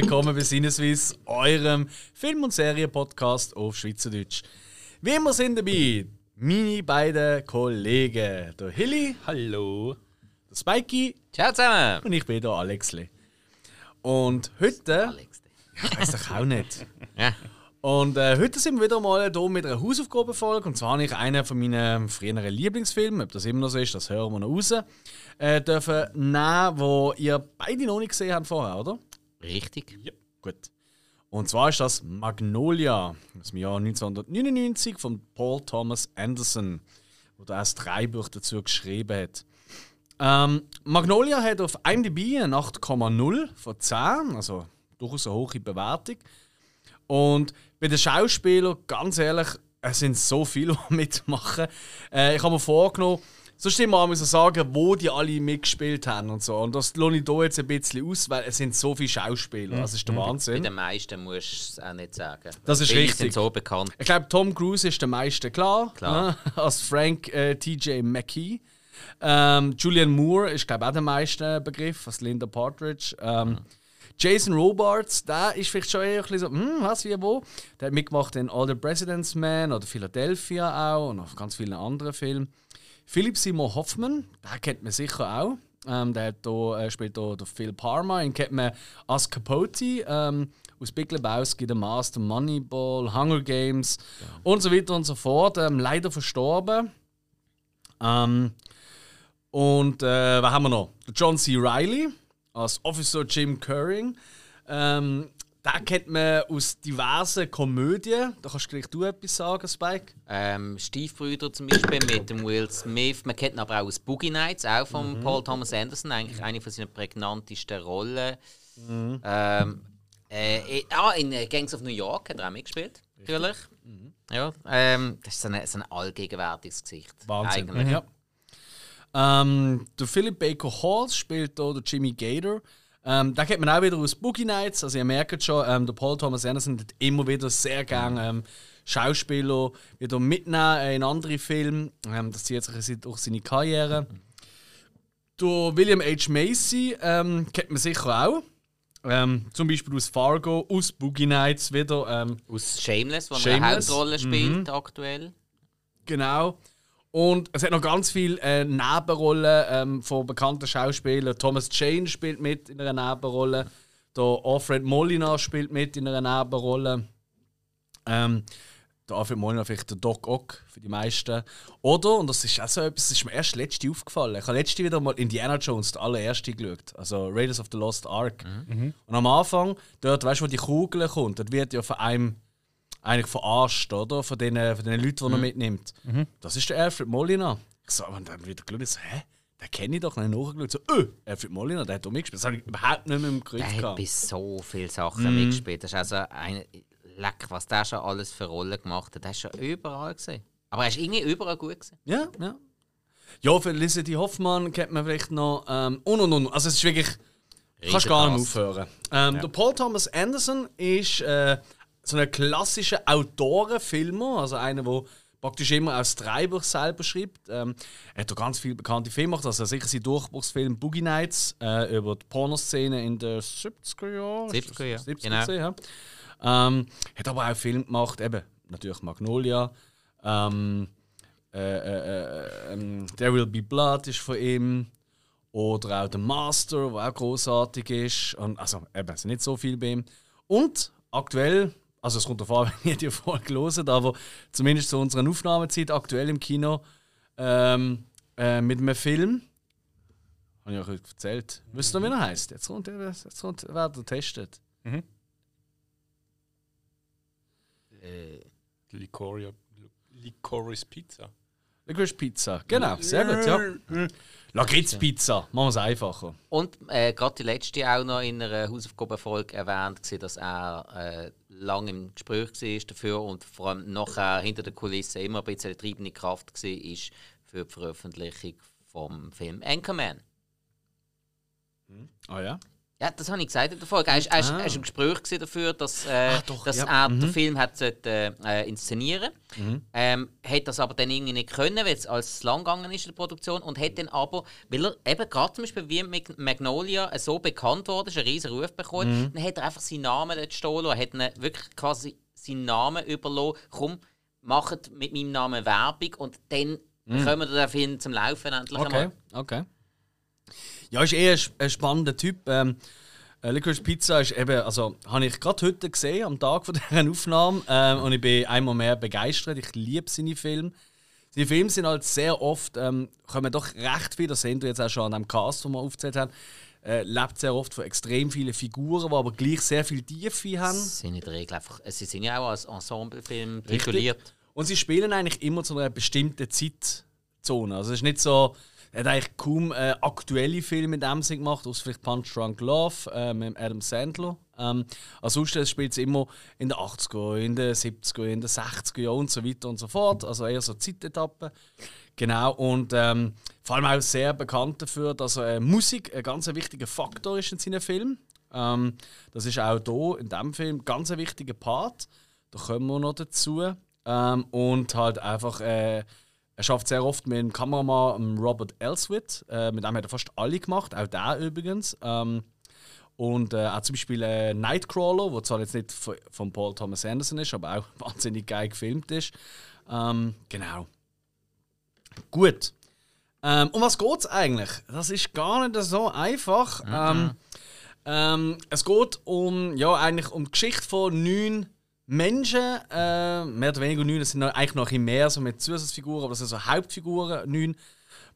willkommen bei Sinneswiss, eurem Film- und Serien-Podcast auf Schweizerdeutsch. Wie immer sind dabei meine beiden Kollegen, der Hilly, Hallo. der Spikey Ciao zusammen! und ich bin der Alexli. Und heute, Alex. ich weiß doch auch nicht. Ja. Und äh, heute sind wir wieder mal hier mit einer Hausaufgabenfolge. Und zwar habe ich einen von meinen früheren Lieblingsfilmen, ob das immer noch so ist, das hören wir noch raus, äh, dürfen nehmen, wo ihr beide noch nicht gesehen habt vorher, oder? Richtig. Gut. Und zwar ist das Magnolia aus dem Jahr 1999 von Paul Thomas Anderson, wo er erst drei Bücher dazu geschrieben hat. Ähm, Magnolia hat auf IMDb eine 8,0 von 10, also durchaus eine hohe Bewertung. Und bei den Schauspielern, ganz ehrlich, es sind so viele, die mitmachen. Äh, ich habe mir vorgenommen, sonst immer mal so sagen, wo die alle mitgespielt haben und so. Und das lohne ich hier jetzt ein bisschen aus, weil es sind so viele Schauspieler. Das ist der Bei Wahnsinn. den meisten musst du es auch nicht sagen. Das ist Viele richtig. sind so bekannt. Ich glaube, Tom Cruise ist der meiste klar. Klar. ne, als Frank äh, T.J. McKee. Ähm, Julian Moore ist, glaube ich, auch der meiste Begriff, als Linda Partridge. Ähm, Jason Robards, der ist vielleicht schon eher ein bisschen so, hm, was, wie, wo. Der hat mitgemacht in All the President's Man oder Philadelphia auch und noch ganz vielen anderen Filmen. Philip Seymour Hoffman, den kennt man sicher auch. Ähm, der hat da, äh, spielt hier den Phil Parma, ihn kennt man als Capote ähm, aus Big Lebowski, The Master, Moneyball, Hunger Games und so weiter und so fort. Ähm, leider verstorben. Ähm, und äh, was haben wir noch? John C. Riley als Officer Jim Curring. Ähm, den kennt man aus diversen Komödien. Da kannst du gleich du etwas sagen, Spike. Ähm, Stiefbrüder zum Beispiel mit dem Will Smith. Man kennt ihn aber auch aus Boogie Nights, auch von Paul Thomas Anderson. Eigentlich eine von seinen prägnantesten Rollen. Ähm, äh, ah, in äh, Gangs of New York hat er auch mitgespielt. Natürlich. Ja, ähm, das ist so ein, so ein allgegenwärtiges Gesicht. Wahnsinn. Eigentlich. Ja. Ähm, der Philip Baker Hall spielt hier Jimmy Gator. Ähm, da kennt man auch wieder aus Boogie Nights. Also ihr merkt schon, ähm, der Paul Thomas Anderson hat immer wieder sehr gerne ähm, Schauspieler wieder mitnehmen in andere Filme. Ähm, das zieht sich durch seine Karriere. Der William H. Macy ähm, kennt man sicher auch. Ähm, zum Beispiel aus Fargo, aus Boogie Nights wieder. Ähm, Aus Shameless, wo er eine Shameless. Hauptrolle spielt aktuell. Genau. Und es hat noch ganz viele äh, Nebenrollen ähm, von bekannten Schauspielern. Thomas Jane spielt mit in einer Nebenrolle. Der Alfred Molina spielt mit in einer Nebenrolle. Ähm, der Alfred Molina vielleicht der Doc Ock für die meisten. Oder, und das ist auch so etwas, das ist mir erst letzte aufgefallen. Ich habe letzte wieder mal Indiana Jones, der allererste, geschaut. Also Raiders of the Lost Ark. Und am Anfang, dort, weißt du, wo die Kugel kommt, dort wird ja von einem eigentlich verarscht, oder? Von den, von den Leuten, die er mitnimmt. Das ist der Alfred Molina. Ich so, und dann wieder geschaut, so, hä? Den kenne ich doch. Dann ich nachgeschaut, so, öh, Alfred Molina, der hat da mitgespielt. Das habe ich überhaupt nicht mehr im Griff Der hat bei so vielen Sachen mitgespielt. Das ist also ein Leck, was der schon alles für Rollen gemacht hat. Der ist schon überall gesehen. Aber er ist irgendwie überall gut gesehen. Ja, ja. Ja, für Felicity Hoffmann kennt man vielleicht noch. Ähm, und und und. Also, es ist wirklich. Kannst gar nicht aufhören. Ähm, Der Paul Thomas Anderson ist äh, so ein klassischer Autorenfilmer, also einer, der praktisch immer aus Drehbuch selber schreibt. Ähm, er hat auch ganz viele bekannte Filme gemacht, also sicher sein Durchbruchsfilm Boogie Nights äh, über die Pornoszene in den 70er Jahren. 70er, ja. 70er Genau. gesehen, ja. Ähm, hat aber auch Filme gemacht, eben natürlich Magnolia. Ähm, äh, äh, äh, ähm, There Will Be Blood ist von ihm. Oder auch The Master, der auch großartig ist. Und, also, eben, es sind nicht so viel bei ihm. Und aktuell, also es kommt darauf an, wenn ihr die Folge hört, aber zumindest zu unserer Aufnahmezeit aktuell im Kino ähm, äh, mit einem Film. Habe ich euch heute erzählt. Wisst ihr, wie er heißt? Jetzt kommt, er- jetzt kommt, wer er testet. Licoria, Licorice Pizza. Licorice Pizza. Genau, sehr gut, ja. Lakritz Pizza, machen wir es einfacher. Und äh, gerade die letzte auch noch in einer Hausaufgabenfolge erwähnt, gewesen, dass er äh, lange im Gespräch war dafür und vor allem nachher hinter der Kulisse immer ein bisschen eine treibende Kraft war ist für die Veröffentlichung vom Film Anchorman. Ah ja? Ja, das habe ich gesagt in der Folge. Er er ist im Gespräch dafür, dass, äh, Ah, doch, dass ja. er den Film hat sollte, äh, inszenieren Mhm. ähm, Hat das aber dann irgendwie nicht können, weil es als lang gegangen ist in der Produktion. Und hat dann aber, weil er eben gerade zum Beispiel wie Mag- Magnolia so bekannt wurde, ist, einen riesen Ruf bekommen, Mhm. dann hat er einfach seinen Namen dort lassen. Er hat ihn wirklich quasi seinen Namen überlassen. Komm, macht mit meinem Namen Werbung und dann bekommen wir den Film zum Laufen endlich Mhm. Okay, einmal. okay. Ja, ist eher ein sp- ein spannender Typ. Ähm, äh, Licorice Pizza ist eben, also habe ich gerade heute gesehen, am Tag von dieser Aufnahme. Ähm, und ich bin einmal mehr begeistert. Ich liebe seine Filme. Seine Filme sind halt sehr oft, ähm, kommen doch recht viel, das sehen wir jetzt auch schon an dem Cast, den wir aufgezählt haben, äh, lebt sehr oft von extrem vielen Figuren, die aber gleich sehr viel Tiefe haben. Sie sind in der Regel einfach, sie sind ja auch als Ensemblefilm tituliert. Und sie spielen eigentlich immer zu einer bestimmten Zeitzone. Also es ist nicht so, er hat eigentlich kaum äh, aktuelle Filme in dem Sinn gemacht, außer vielleicht Punch Drunk Love äh, mit Adam Sandler. Ähm, ansonsten spielt es immer in den 80er, in den 70er, in den 60er Jahren und so weiter und so fort. Also eher so Zeitetappen. Genau, und ähm, vor allem auch sehr bekannt dafür, dass äh, Musik ein ganz wichtiger Faktor ist in seinen Filmen. Ähm, das ist auch hier in diesem Film ganz ein wichtiger Part. Da kommen wir noch dazu. Ähm, und halt einfach, äh, er schafft sehr oft mit dem Kameramann Robert Elswit. Äh, mit dem hat er fast alle gemacht, auch der übrigens. Ähm, und äh, auch zum Beispiel äh, Nightcrawler, wo zwar jetzt nicht von, Paul Thomas Anderson ist, aber auch wahnsinnig geil gefilmt ist. Ähm, genau. Gut. Ähm, um was geht es eigentlich? Das ist gar nicht so einfach. Ähm, ähm, es geht um, ja, eigentlich um die Geschichte von neun Menschen, äh, mehr oder weniger neun, es sind eigentlich noch ein mehr so mit Zusatzfiguren, aber das sind so Hauptfiguren, neun,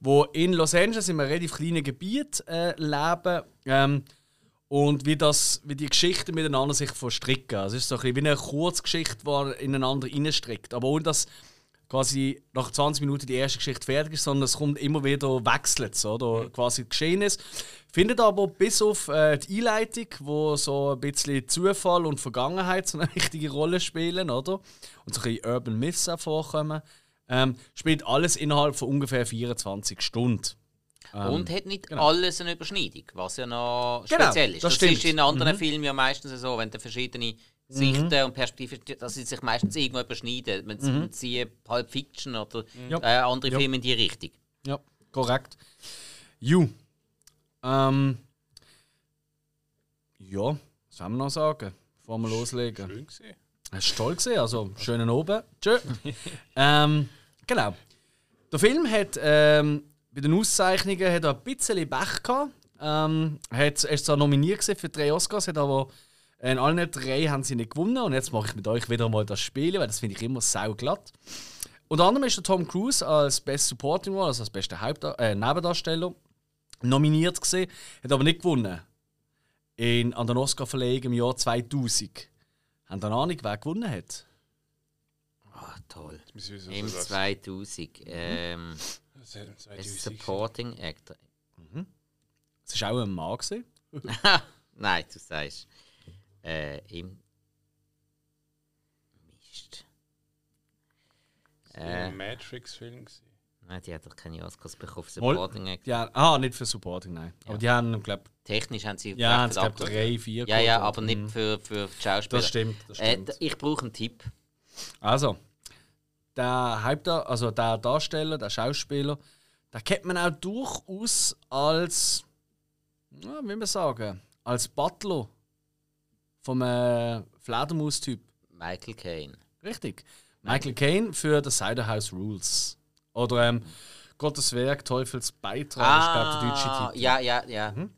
die in Los Angeles in einem relativ kleinen Gebiet äh, leben. Ähm, und wie, das, wie die Geschichten miteinander sich verstricken. Es ist so ein bisschen wie eine Kurzgeschichte, die ineinander reinstrickt. Aber ohne dass quasi nach 20 Minuten die erste Geschichte fertig ist, sondern es kommt immer wieder wechselt, oder quasi geschehen ist. Findet aber bis auf äh, die Einleitung, wo so ein bisschen Zufall und Vergangenheit so eine wichtige Rolle spielen, oder? Und so ein bisschen Urban Myths auch vorkommen, ähm, spielt alles innerhalb von ungefähr 24 Stunden. und hat nicht alles eine Überschneidung, was ja noch Genau, speziell ist. das Das. Mhm. ist in anderen Filmen ja meistens so, wenn du verschiedene Sichten und Perspektiven, dass sie sich meistens irgendwo überschneiden. Wenn sie sie Pulp Fiction oder Mhm. Äh, andere Ja. Filme in die Richtung. Ja, korrekt. Ju. Ähm. Ja, was haben wir noch sagen, bevor wir loslegen? Schön gesehen. Hast du toll gesehen, also schönen oben. Tschö. ähm, genau. Der Film hat ähm, bei den Auszeichnungen hat er ein bisschen Pech gehabt. Ähm, hat, er ist zwar nominiert für drei Oscars, hat aber in allen drei haben sie nicht gewonnen. Und jetzt mache ich mit euch wieder mal das Spiel, weil das finde ich immer sauglatt. Unter anderem ist der Tom Cruise als Best Supporting Role, also als bester Haupt äh, Nebendarsteller, nominiert gesehen, hat aber nicht gewonnen. In, an der Oscar-Verleihung im Jahr 2000. Haben ihr eine Ahnung, wer gewonnen hat? Ah, toll. Im was das- 2000. Ähm, das ist. Best 2000. Supporting Actor. Es war auch ein Mann. Nein, du sagst. Äh, im. Mist. Äh, Ein Matrix-Film gewesen. nein, die hat doch keine Oscars bekommen für Supporting Actor. Die haben, ah, nicht für Supporting, nein. Aber die haben, glaube Technisch haben sie ja, ich glaube drei, vier. Ja, ja, aber nicht Mhm. für, für Schauspieler. Das stimmt, das Äh, stimmt. d- ich brauche einen Tipp. Also, der Hauptdar also der Darsteller, der Schauspieler, da kennt man auch durchaus als, ja, wie man sagen, als Butler vom äh, Fledermaus-Typ. Michael Caine. Richtig. Michael Caine für The Cider House Rules. Oder ähm, Gottes Werk, Teufels Beitrag, ist glaube der deutsche Ah, Titel. ja, ja, ja. Mhm.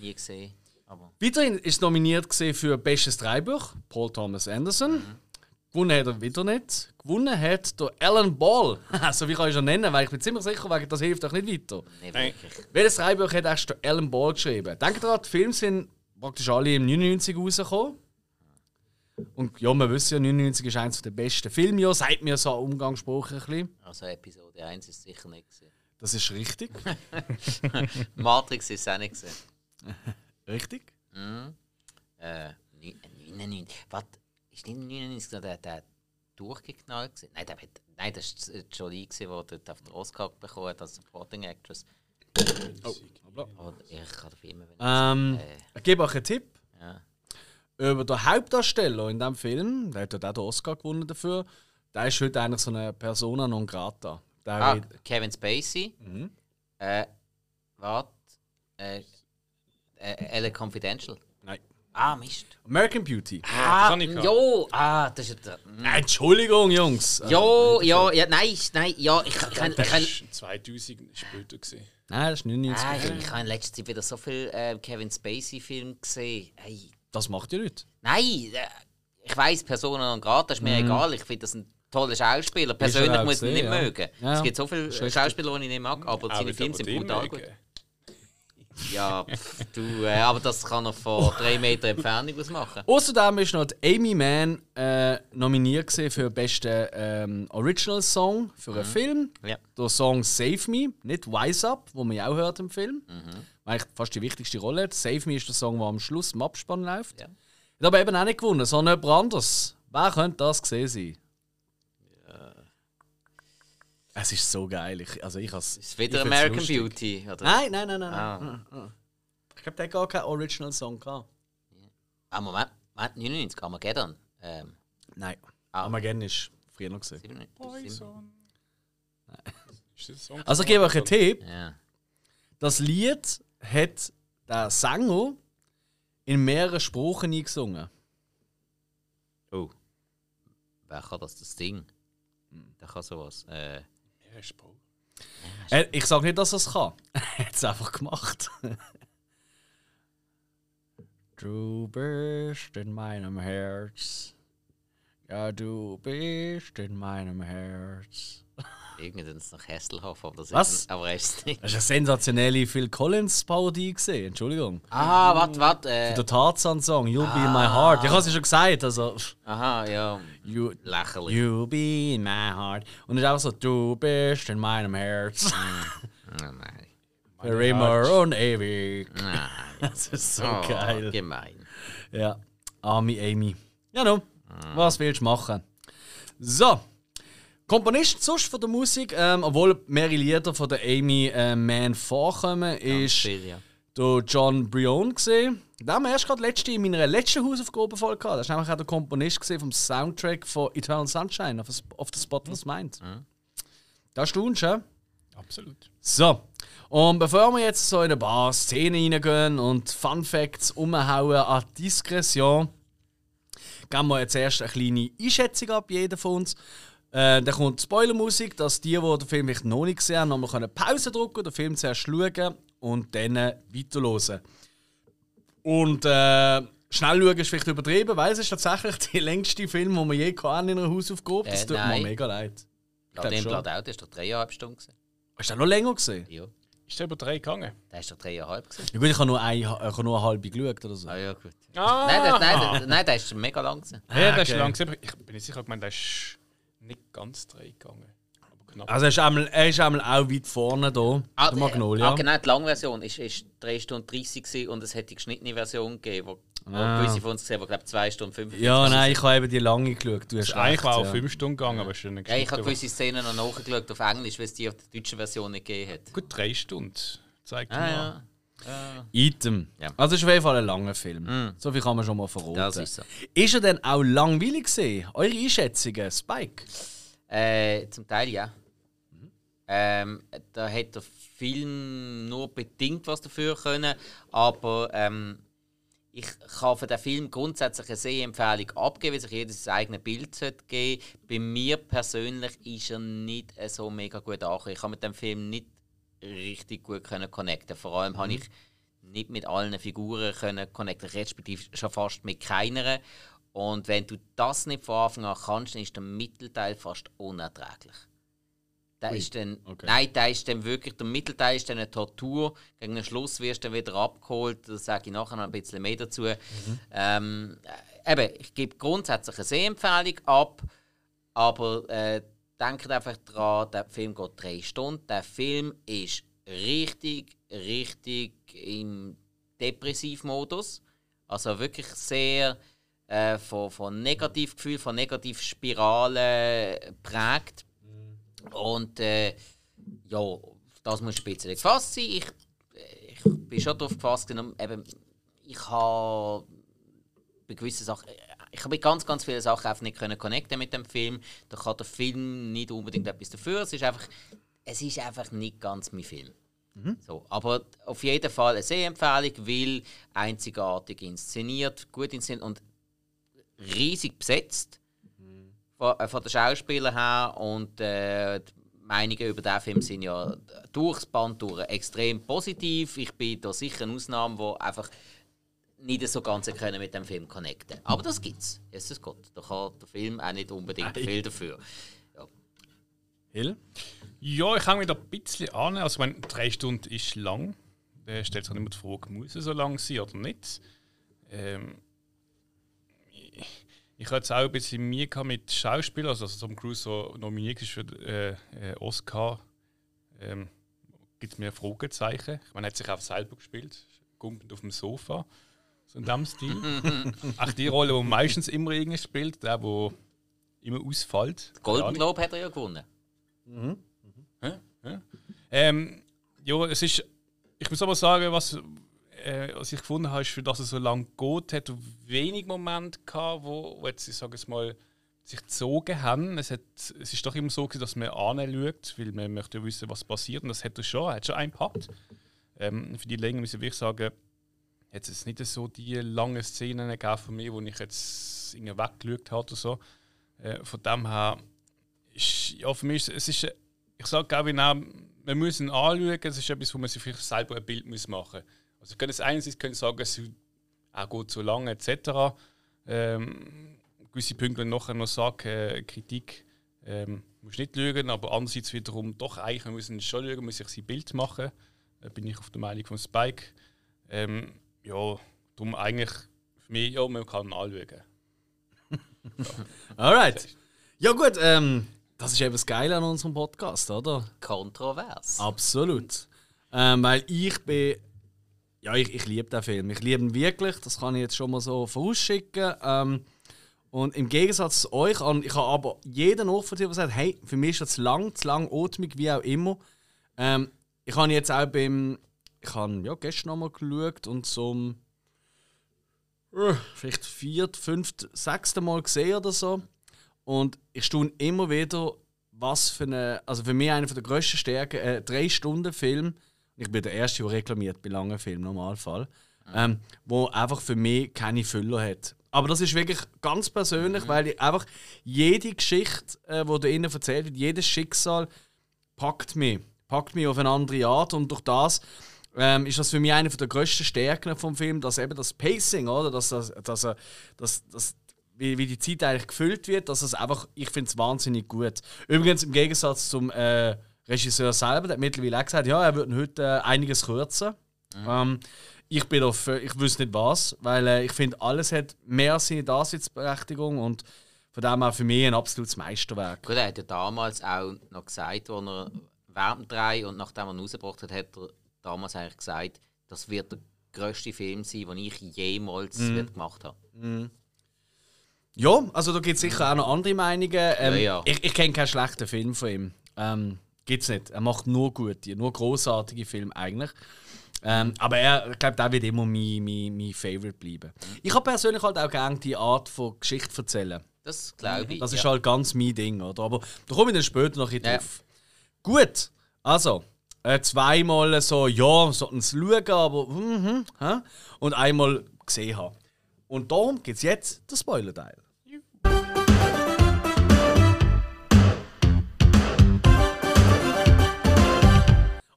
Nie gesehen. Aber Weiterhin ist nominiert für Bestes Dreibuch, Paul Thomas Anderson. Gewonnen hat er wieder nicht. Gewonnen hat der Alan Ball. so wie kann ich schon nennen, weil ich bin ziemlich sicher, weil das hilft euch nicht weiter. nicht Nein. wirklich. Welches Dreibuch hat erst der Alan Ball geschrieben? Denkt daran, die Filme sind praktisch alle im 99 rausgekommen. Und ja, wir wissen ja, 99 ist eines der besten Filmjahre, sagt mir so umgangssprachlich ein bisschen. Also Episode 1 ist sicher nicht gesehen. Das ist richtig. Matrix ist auch nicht gesehen. richtig. Mhm. Äh, neun- äh, 99. Was? Ist nicht 99 so der, der durchgeknallt gewesen? Nein, der nein, das war Jolie, gewesen, der dort auf den Oscar bekommen hat als Supporting Actress. Oh, ich kann den Film wenn Ähm, ich gebe euch einen Tipp. Ja. Über den Hauptdarsteller in diesem Film, der hat ja auch den Oscar gewonnen dafür, der ist heute eigentlich so eine Persona non grata. Der Ah, Kevin Spacey. Mhm. Äh, warte. Äh, äh, LA Confidential. Nein. Ah, Mist. American Beauty. Ah, ich gehabt. jo, ah, das ist ja. mm. Entschuldigung, Jungs. Jo, ja, ja, nein, nein, ja, ich, ich, Das ich, war 2000 später. Gewesen. Nein, das ist 99. ah, ich, ich habe in letzter Zeit wieder so viele äh, Kevin Spacey-Filme gesehen. Hey. Das macht ihr nicht. Nein, äh, ich weiss, Personen und gerade, das ist mir egal. Ich finde das ein toller Schauspieler. Ist Persönlich muss ich ihn nicht ja. mögen. Ja, Es gibt so viele ist. Schauspieler, die ich nicht mag, aber Auch seine wieder Filme aber sind brutal gut. Ja, du, äh, aber das kann er von drei Meter Entfernung aus machen. Außerdem ist noch die Amy Mann äh, nominiert für den besten ähm, Original Song für einen Film. Ja. Der Song Save Me, nicht Wise Up, wo man ja auch hört im Film. Eigentlich fast die wichtigste Rolle. Save Me ist der Song, der am Schluss im Abspann läuft. Ja. Hat aber eben auch nicht gewonnen, sondern jemand anderes. Wer könnte das gesehen sein? Es ist so geil. Ich, also ich has, Ist wieder American lustig. Beauty? Oder? Nein, nein, nein, nein. Ah. nein. nein. Ich glaube, der hat gar keinen Original Song gehabt. Ah, Moment, Moment 99, Armageddon. Ähm, Nein. Ah. Armageddon ist früher noch gesehen. 97. Poison. Ist das ein Song? Also ich gebe euch einen Tipp. Ja. Das Lied hat der Sänger in mehreren Sprachen eingesungen. Oh. Wer kann das, das Ding? Der kann sowas. Äh, Ja, Spruch. Äh, Ich sage nicht, dass er es kann. Er hat es einfach gemacht. du bist in meinem Herz. Ja, du bist in meinem Herz. Irgendwann ist es noch Hesselhoff, aber das ist Was? aber er ist nicht. Das war eine sensationelle Phil Collins-Parodie. gewesen, Entschuldigung. Ah, warte, warte. Äh, Der Tarzan-Song, You'll Be in My Heart. Ich habe es ja schon gesagt. Also, aha, ja. you, Lächerlich. You'll be in my heart. Und es ist einfach so, du bist in meinem Herz. Oh, nein. Für immer und ewig. Nein. Das ist so Oh, geil. Gemein. Ja, arme Amy. Ja, no. Was willst du machen? So. Komponist sonst von der Musik, ähm, obwohl mehrere Lieder von der Amy äh, Mann vorkommen, ist ja. der John Brion gesehen. Den haben wir erst gerade letzte in meiner letzten Hausaufgabenfolge gehabt. Das war nämlich auch der Komponist gesehen vom Soundtrack von Eternal Sunshine of, of the Spotless Mind. Das staunst du, ja? Absolut. So, und bevor wir jetzt so in ein paar Szenen reingehen und Fun Facts umhauen an Diskretion, geben wir jetzt erst eine kleine Einschätzung ab, jeder von uns. Äh, dann kommt Spoilermusik, dass die, die den Film vielleicht noch nicht gesehen haben, nochmal können Pause drücken, den Film zuerst schauen und dann weiterhören. Und äh, schnell schauen ist vielleicht übertrieben, weil es ist tatsächlich der längste Film, den wir je hatten in einer Hausaufgabe. Das Äh, tut mir mega leid. Blatt Auto ist doch dreieinhalb Stunden. Gewesen. Hast du den noch länger gesehen? Ja. Ist der über drei gegangen? Der ist doch dreieinhalb. Gewesen. Ja gut, ich habe nur, eine, ich habe nur eine halbe geschaut oder so. Ah ja, gut. Ah! Nein, der, nein, der, nein, der ist mega lang. Gewesen. Ja, der ist okay. langsam. Ich bin nicht sicher, ich meine, der ist nicht ganz drei gegangen. Aber knapp. Also er ist, einmal, er ist einmal auch weit vorne da, der Magnolia. Ah, genau, die Langversion ist, ist 3 Stunden 30 gewesen und es hätte die geschnittene Version gegeben, wo, wo Ah. gewisse von uns gesehen haben, die glaube 2 Stunden 45 Ja, nein, ich habe eben die lange geschaut. Du hast ist eigentlich recht, war auch ja. fünf Stunden gegangen, aber ist dann Ja, ich habe gewisse Szenen noch nachgeschaut auf Englisch, weil es die auf der deutschen Version nicht gegeben hat. Gut drei Stunden. Zeigt Ah, mal. ja. Item. Ja. Also es ist auf jeden Fall ein langer Film. So viel kann man schon mal verraten. Das ist so. Ist er denn auch langweilig gewesen? Eure Einschätzungen, Spike? Äh, zum Teil ja. Ähm, da hätte der Film nur bedingt was dafür können, aber ähm, ich kann für den Film grundsätzlich eine Sehempfehlung abgeben, weil sich jeder sein eigenes Bild sollte geben Bei mir persönlich ist er nicht äh, so mega gut angekommen. Ich kann mit dem Film nicht richtig gut können connecten. Vor allem habe ich nicht mit allen Figuren können connecten, respektive schon fast mit keiner. Und wenn du das nicht von Anfang an kannst, dann ist der Mittelteil fast unerträglich. Der ist dann, okay. Nein, der ist dann wirklich, der Mittelteil ist dann eine Tortur. Gegen den Schluss wirst du dann wieder abgeholt. Da sage ich nachher noch ein bisschen mehr dazu. Ähm, äh, eben, ich gebe grundsätzlich eine Sehempfehlung ab, aber äh, denkt einfach daran, der Film geht drei Stunden. Der Film ist richtig, richtig im Depressivmodus. Also wirklich sehr äh, von, von Negativgefühl, von Negativspiralen prägt. Und äh, ja, das muss speziell gefasst sein. Ich, ich bin schon darauf gefasst, genommen, eben, ich habe bei gewissen Sachen, ich habe ganz, ganz vielen Sachen einfach nicht können connecten mit dem Film. Da kann der Film nicht unbedingt etwas dafür. Es ist einfach, es ist einfach nicht ganz mein Film. So, aber auf jeden Fall eine Sehempfehlung, weil einzigartig inszeniert, gut inszeniert und riesig besetzt von, äh, von den Schauspielern her und äh, die Meinungen über den Film sind ja durchs Band durch extrem positiv. Ich bin da sicher eine Ausnahme, wo einfach nicht so ganz können mit dem Film connecten. Aber das gibt's. Jesus Gott, da kann der Film auch nicht unbedingt viel dafür. Ja. Hill? Ja, ich hänge mich da ein bisschen an. Also, meine, drei Stunden ist lang. Da stellt sich immer die Frage, muss es so lang sein oder nicht? Ähm, ich, ich hatte jetzt auch ein bisschen Mühe mit Schauspielern. Also, Tom Cruise so nominiert ist für den äh, äh, Oscar, ähm, gibt es mir Fragezeichen. Er hat sich auch selber gespielt, gumpend auf dem Sofa. So in diesem Stil. auch die Rolle, die meistens immer irgendwie spielt, der, der immer ausfällt. Golden Globe hat er ja gewonnen. Ähm, ja, es ist. Ich muss aber sagen, was, äh, was ich gefunden habe, ist, für das es so lange geht, hat wenig Momente gehabt, wo, wo jetzt, ich sage es mal, sich gezogen haben. Es, hat, es ist doch immer so, gewesen, dass man anschaut, weil man möchte ja wissen, was passiert. Und das hat er schon. Er hat schon einen gehabt. Ähm, für die Länge muss ich wirklich sagen, hat es nicht so die langen Szenen von mir, wo ich jetzt irgendwie weggeschaut habe oder so. Äh, von dem her ist, ja, für mich ist es ist, ich sage auch genau, man muss ihn anschauen, es ist etwas, wo man sich vielleicht selber ein Bild muss machen muss. Also, können das einerseits können sagen, es auch geht zu lange etc. Ähm, gewisse Punkte, ich nachher noch sage, äh, Kritik, ähm, muss nicht lügen, aber andererseits wiederum doch eigentlich, man muss schon lügen, muss sich sein Bild machen. Da bin ich auf der Meinung von Spike. Ähm, ja, darum eigentlich für mich, ja, man kann ihn anschauen. Alright. Ja, gut, ähm, das ist eben das Geile an unserem Podcast, oder? Kontrovers. Absolut. Ähm, weil ich bin. Ja, ich, ich liebe den Film. Ich liebe ihn wirklich, das kann ich jetzt schon mal so vorausschicken. Ähm, und im Gegensatz zu euch, und ich habe aber jeden nachvollziehen, der sagt, hey, für mich ist das lang, zu lang atmig, wie auch immer. Ähm, ich habe jetzt auch beim. Ich habe ja, gestern nochmal geschaut und zum. äh, vielleicht viert, fünft, sechste Mal gesehen oder so. Und ich staune immer wieder, was für eine. Also für mich einer der grössten Stärken, äh, drei Stunden Film. Ich bin der Erste, der reklamiert bei langen Filmen, Normalfall. Ähm, wo einfach für mich keine Füller hat. Aber das ist wirklich ganz persönlich, weil ich einfach jede Geschichte, äh, die da innen erzählt wird, jedes Schicksal packt mich. Packt mich auf eine andere Art und durch das ähm, ist das für mich eine der grössten Stärken vom Film, dass eben das Pacing, oder? Dass, dass, dass, er- dass, dass wie, wie die Zeit eigentlich gefüllt wird, dass es einfach, ich finde es wahnsinnig gut. Übrigens im Gegensatz zum äh, Regisseur selber, der hat mittlerweile auch gesagt, ja, er würde heute äh, einiges kürzen. Ähm, ich bin auf, ich wüsste nicht was, weil äh, ich finde, alles hat mehr seine Daseinsberechtigung und von dem her für mich ein absolutes Meisterwerk. Gut, er hat ja damals auch noch gesagt, als er dem Drei und nachdem er ihn rausgebracht hat, hat er damals eigentlich gesagt, das wird der grösste Film sein, den ich jemals Mhm. wird gemacht habe. Ja, also da gibt es sicher auch noch andere Meinungen. Ähm, Ja, ja. Ich, ich kenne keinen schlechten Film von ihm. Ähm, gibt's nicht. Er macht nur gute, nur großartige Filme eigentlich. Ähm, aber er, ich glaube, der wird immer mein, mein, mein Favorite bleiben. Ich habe persönlich halt auch gerne die Art von Geschichte erzählen. Das glaube ich. Mhm. Das ist ja. halt ganz mein Ding, oder? Aber da komme ich dann später noch drauf. Gut, also äh, zweimal so, ja, sollten es schauen, aber mhm, hä? und einmal gesehen haben. Und darum gibt es jetzt den Spoiler-Teil.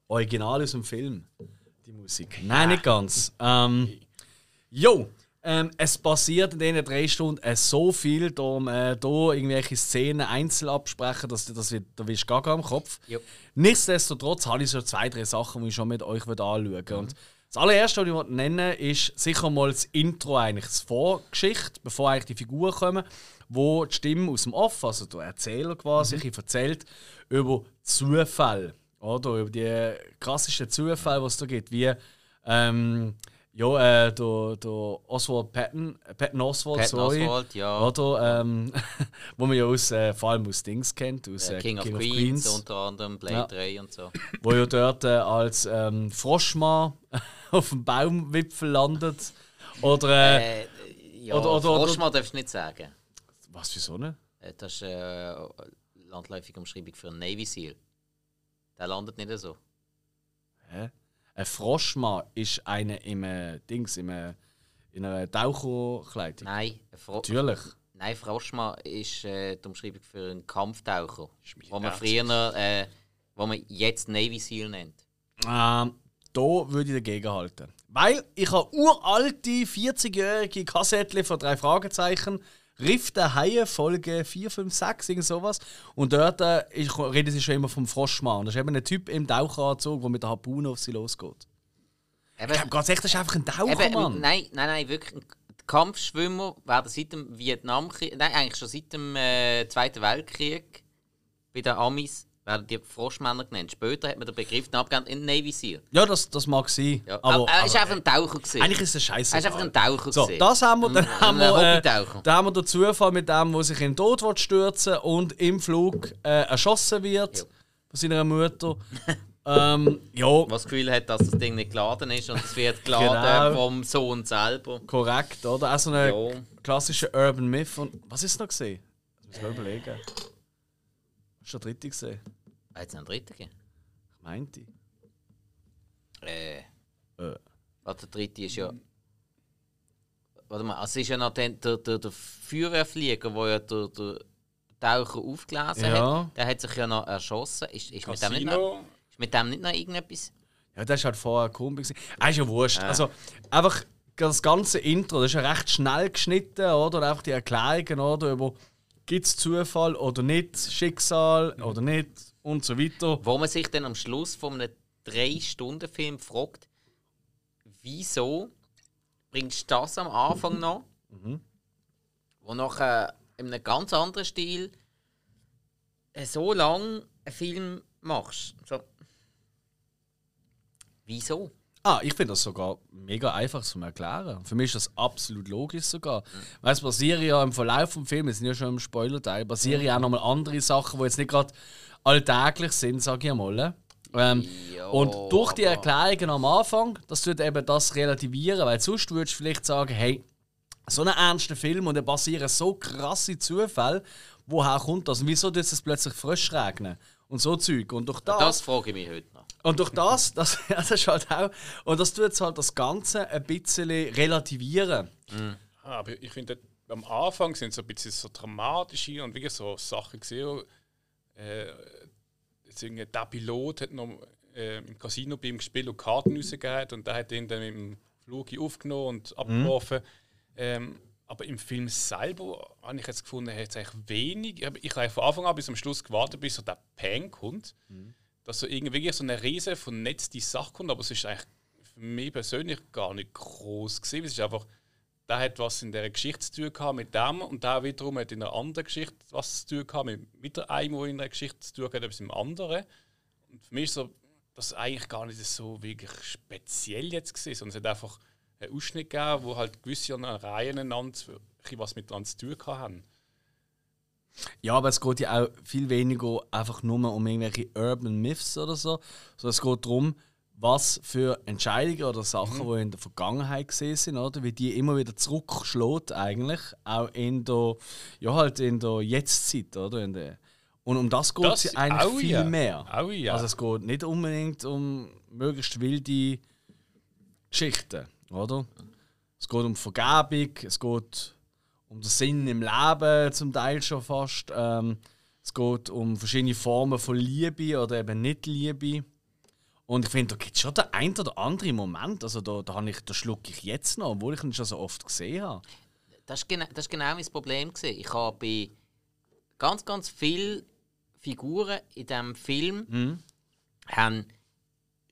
Original aus dem Film, die Musik. Nein, nicht ganz. Ähm, Jo, ähm, es passiert in diesen drei Stunden äh, so viel, darum äh, da irgendwelche Szenen einzeln absprechen, dass das wird, da wirst du gaga am Kopf. Jo. Nichtsdestotrotz habe ich so zwei, drei Sachen, die ich schon mit euch anschauen will. Und das allererste, was ich möchte nennen ist sicher mal das Intro, eigentlich das Vorgeschichte, bevor eigentlich die Figuren kommen, wo die Stimme aus dem Off, also der Erzähler quasi, mhm. erzählt über Zufälle. Oder über die klassischen Zufälle, die es da gibt, wie ähm, Ja, äh, der, der Oswald Patton, Patton Oswald, Patton sorry. Oswalt, ja. Oder, ähm, wo man ja aus, äh, vor allem aus Dings kennt, aus Äh, äh, King, of, Queens, unter anderem, Blade Ja. 3 und so. wo ja dort äh, als ähm, Froschmann auf dem Baumwipfel landet. Oder, äh, Äh, ja, Oder- oder- Froschmann darfst du nicht sagen. was, wieso nicht? Äh, Das ist äh, landläufige Umschreibung für einen Navy Seal. Der landet nicht so. Hä? Ein Froschmann ist eine im äh, Dings, im, äh, in einer Taucherkleidung. Nein, ein Fro Natürlich. Nein, Froschmann ist äh, die Umschreibung für einen Kampftaucher. Wo man früher, äh, wo man jetzt Navy Seal nennt. Ähm, da würde ich dagegen halten. Weil ich habe uralte 40-jährige Kassettchen von drei Fragezeichen. Riff der Haie, Folge 4, 5, 6, irgend sowas. Und dort äh, ich, reden sie schon immer vom Froschmann. Das ist eben ein Typ im Taucheranzug, der mit der Harpune auf sie losgeht. Eben, Ich glaube, ganz echt, das ist einfach ein Taucher, eben, Mann. nein, nein, nein, wirklich. Kampfschwimmer werden seit dem Vietnamkrieg, nein, eigentlich schon seit dem äh, Zweiten Weltkrieg bei den Amis werden die Froschmänner genannt. Später hat man den Begriff dann abgeändert in Navy Seal. Ja, das, das mag sein. Ja, aber, er ist einfach ein Taucher gewesen. eigentlich ist es scheiße. er ist einfach ein Taucher So, gewesen. das haben wir. Dann Ein- haben wir, äh, dann haben wir den Zufall mit dem, der sich in den Tod will stürzen und im Flug äh, erschossen wird Ja. von seiner Mutter. ähm, ja, Was das Gefühl hat, dass das Ding nicht geladen ist und es wird geladen Genau. vom Sohn selber. korrekt, oder? Auch so ein Ja. klassischer Urban Myth. Und was ist noch gesehen? Das muss ich mal überlegen. Hast du den dritten gesehen? Hat es noch einen dritten gegeben? Ich meinte. Äh. Äh. Warte, der dritte ist ja. Warte mal, also es ist ja noch der, der, der, der Feuerwehrflieger, der ja der, der Taucher aufgelesen Ja. hat. Der hat sich ja noch erschossen. Ist, ist, mit dem nicht noch, Casino. ist mit dem nicht noch irgendetwas? Ja, das war halt vorher Kumpel. gewesen. Ah, ist ja wurscht. Also, einfach das ganze Intro, das ist ja recht schnell geschnitten, oder? Und einfach die Erklärungen, oder? Über gibt es Zufall oder nicht, Schicksal oder nicht und so weiter. Wo man sich dann am Schluss von einem 3-Stunden-Film fragt, wieso bringst du das am Anfang noch, wo nachher in einem ganz anderen Stil so lang einen Film machst? So. Wieso? Ah, ich finde das sogar mega einfach zu erklären. Für mich ist das absolut logisch sogar. Weil es basieren ja im Verlauf des Films, wir sind ja schon im Spoiler-Teil, basieren ja auch nochmal andere Sachen, die jetzt nicht gerade alltäglich sind, sage ich einmal. Ähm, Ja, und durch die Erklärungen am Anfang, das tut eben das relativieren, weil sonst würdest du vielleicht sagen, hey, so einen ernsten Film und der basieren so krasse Zufälle, woher kommt das? Und wieso tut es plötzlich frisch regnen? Und so Zeug. Und durch das, Das frage ich mich heute noch. und durch das, das, ja, das ist halt auch, und das tut halt das Ganze ein bisschen relativieren. Ah, aber ich finde, am Anfang sind so ein bisschen so dramatische und wirklich so Sachen gesehen. Äh, der Pilot hat noch äh, im Casino bei ihm gespielt und Karten rausgegeben und der hat ihn dann dem Flug aufgenommen und abgeworfen. Ähm, aber im Film selber habe ich jetzt gefunden, hat es eigentlich wenig. Ich habe- Ich habe von Anfang an bis zum Schluss gewartet, bis so der Pang kommt. Dass so irgendwie so eine riesen vernetzte Sache kommt, aber es ist eigentlich für mich persönlich gar nicht groß gesehen. Es ist einfach, der hat was in der Geschichte zu tun gehabt mit dem und der wiederum hat in einer anderen Geschichte was zu tun gehabt mit, mit der einen, der in der Geschichte zu tun hat, etwas im anderen. Und für mich ist so, das eigentlich gar nicht so wirklich speziell jetzt gesehen, sondern es hat einfach einen Ausschnitt gegeben, wo halt gewisse an einer Reihe einander was miteinander zu tun haben. Ja, aber es geht ja auch viel weniger einfach nur um irgendwelche Urban Myths oder so, sondern es geht darum, was für Entscheidungen oder Sachen, die in der Vergangenheit gesehen sind, oder? wie die immer wieder zurückschlägt eigentlich, auch in der, ja halt in der Jetztzeit, oder? In der, und um das geht es eigentlich auch viel ja. mehr. Auch ja. Also es geht nicht unbedingt um möglichst wilde Geschichten, oder? Es geht um Vergebung, es geht um den Sinn im Leben zum Teil schon fast. Ähm, es geht um verschiedene Formen von Liebe oder eben nicht Liebe. Und ich finde, da gibt es schon den ein oder andere Moment, also da, da, habe ich, da schlucke ich jetzt noch, obwohl ich ihn schon so oft gesehen habe. Das ist, genau, das ist genau mein Problem. Gewesen. Ich habe bei ganz, ganz vielen Figuren in diesem Film haben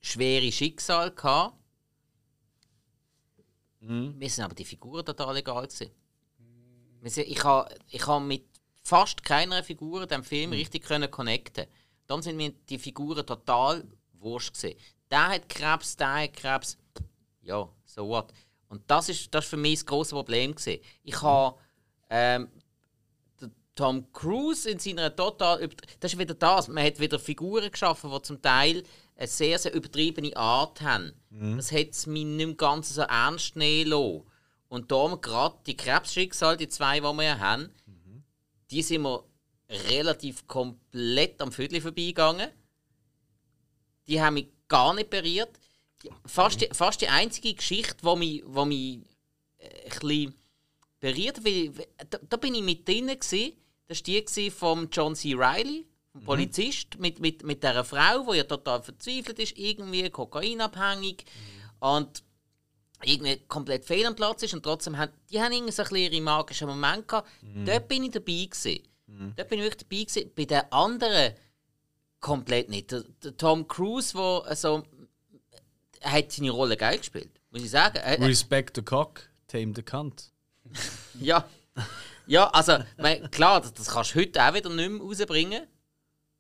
schwere Schicksale gehabt. Mir sind aber die Figuren total egal. Gewesen. Ich habe ich habe mit fast keiner Figur in diesem Film richtig können connecten. Dann sind mir die Figuren total wurscht gewesen. Der hat Krebs, der hat Krebs. ja, so what. Und das ist, das ist für mich das grosse Problem. Gewesen. Ich habe ähm, Tom Cruise in seiner total. Das ist wieder das. Man hat wieder Figuren geschaffen, die zum Teil eine sehr, sehr übertriebene Art haben. Das hat es mich nicht ganz so ernst nehmen lassen. Und darum gerade die Krebsschicksale, die zwei, die wir ja haben, die sind mir relativ komplett am Viertel vorbeigegangen. Die haben mich gar nicht berührt. Die- Fast die, fast die einzige Geschichte, die mich, wo mich äh, ein bisschen berührt hat, da, da bin ich mit drin. Gewesen. Das war die von John C. Reilly, dem Polizist, mit, mit, mit dieser Frau, die ja total verzweifelt ist, irgendwie kokainabhängig. Und irgendwie komplett fehl am Platz ist und trotzdem haben die haben irgendwie so ein bisschen ihre magischen Momente gehabt. Dort bin ich dabei gewesen. Dort bin ich wirklich dabei gewesen. Bei den anderen komplett nicht. Der, der Tom Cruise, der also, hat seine Rolle geil gespielt, muss ich sagen. Respect the cock, tame the cunt. ja, ja, also mein, klar, das, das kannst du heute auch wieder nicht mehr rausbringen,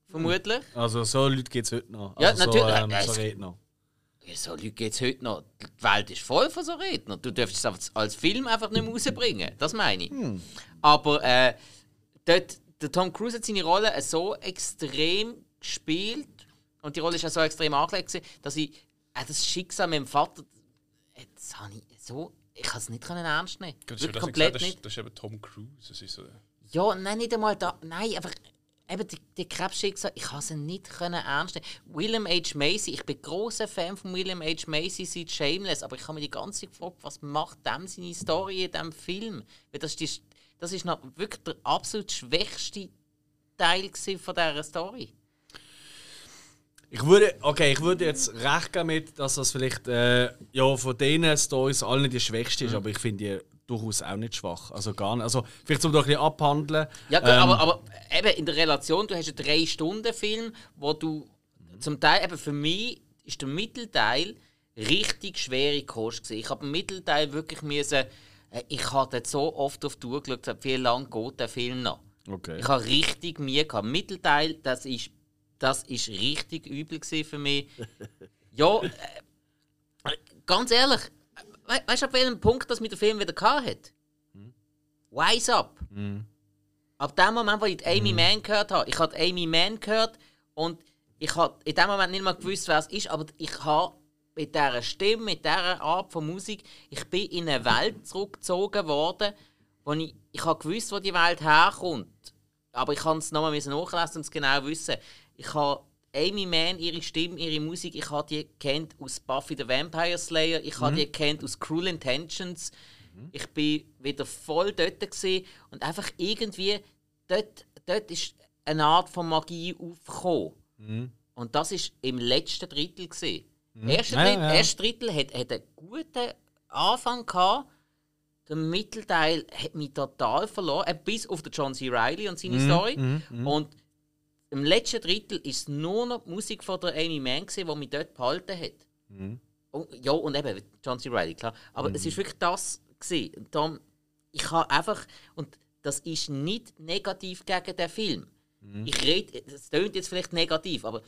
vermutlich. Also so Leute gibt es heute noch. Ja, also natürlich. So, ähm, so Redner. Ja, so Leute gibt es heute noch. Die Welt ist voll von so Rednern. Du darfst es als Film einfach nicht mehr rausbringen. Das meine ich. Aber äh, dort, der Tom Cruise hat seine Rolle so extrem gespielt und die Rolle ist auch so extrem angelegt, gewesen, dass ich äh, das Schicksal mit dem Vater. äh, Das habe ich so. Ich kann es nicht können ernst nehmen. Das ist, das, komplett das, nicht. ist, das ist eben Tom Cruise. Das ist so, Ja, nein, nicht einmal da. Nein, einfach eben die, die Krebsschicksal, ich kann sie nicht können ernst nehmen. William H. Macy, ich bin großer Fan von William H. Macy seit Shameless, aber ich habe mir die ganze Zeit gefragt, was macht dem seine Story in diesem Film? Weil das, ist die, das ist noch wirklich der absolut schwächste Teil von dieser Story. Ich würde, okay, ich würde jetzt recht geben mit, dass das vielleicht äh, ja, von diesen Stories allen die schwächste ist, aber ich finde die durchaus auch nicht schwach. Also gar nicht. Also vielleicht zum doch ein bisschen abhandeln. Ja, gut, Ähm, aber, aber eben in der Relation, du hast einen 3-Stunden-Film, wo du zum Teil, eben für mich ist der Mittelteil richtig schwere Kost gewesen. Ich habe im Mittelteil wirklich müssen, äh, ich habe dort so oft auf die Uhr geschaut, wie lange geht der Film noch. Okay. Ich habe richtig Mühe gehabt. Mittelteil, das ist, das ist richtig übel für mich. ja, äh, ganz ehrlich, we weißt du, ab welchem Punkt das mit dem Film wieder gehabt hat? Wise up. Ab dem Moment, wo ich die Amy Mann gehört habe, ich habe Amy Mann gehört und ich habe in dem Moment nicht mehr gewusst, wer es ist, aber ich habe mit dieser Stimme, mit dieser Art von Musik, ich bin in eine Welt zurückgezogen worden, wo ich, ich habe gewusst, wo die Welt herkommt. Aber ich kann es nochmal nachlesen und es genau wissen. Ich habe Amy Mann, ihre Stimme, ihre Musik, ich habe die kennt aus Buffy the Vampire Slayer, ich habe die kennt aus Cruel Intentions. Ich bin wieder voll dort gewesen und einfach irgendwie dort, dort ist eine Art von Magie aufgekommen. Und das ist im letzten Drittel gesehen. Erste, Ja, Drittel, ja. erste Drittel hat, hat einen guten Anfang gehabt. Der Mittelteil hat mich total verloren, äh, bis auf den John C. Reilly und seine Story. Und im letzten Drittel ist es nur noch die Musik von der Amy Mann, gewesen, die mich dort behalten hat. Und, ja, und eben John C. Reilly, klar. Aber es ist wirklich das gewesen. Und darum, ich habe einfach, und das ist nicht negativ gegen den Film. Ich rede, das klingt jetzt vielleicht negativ, aber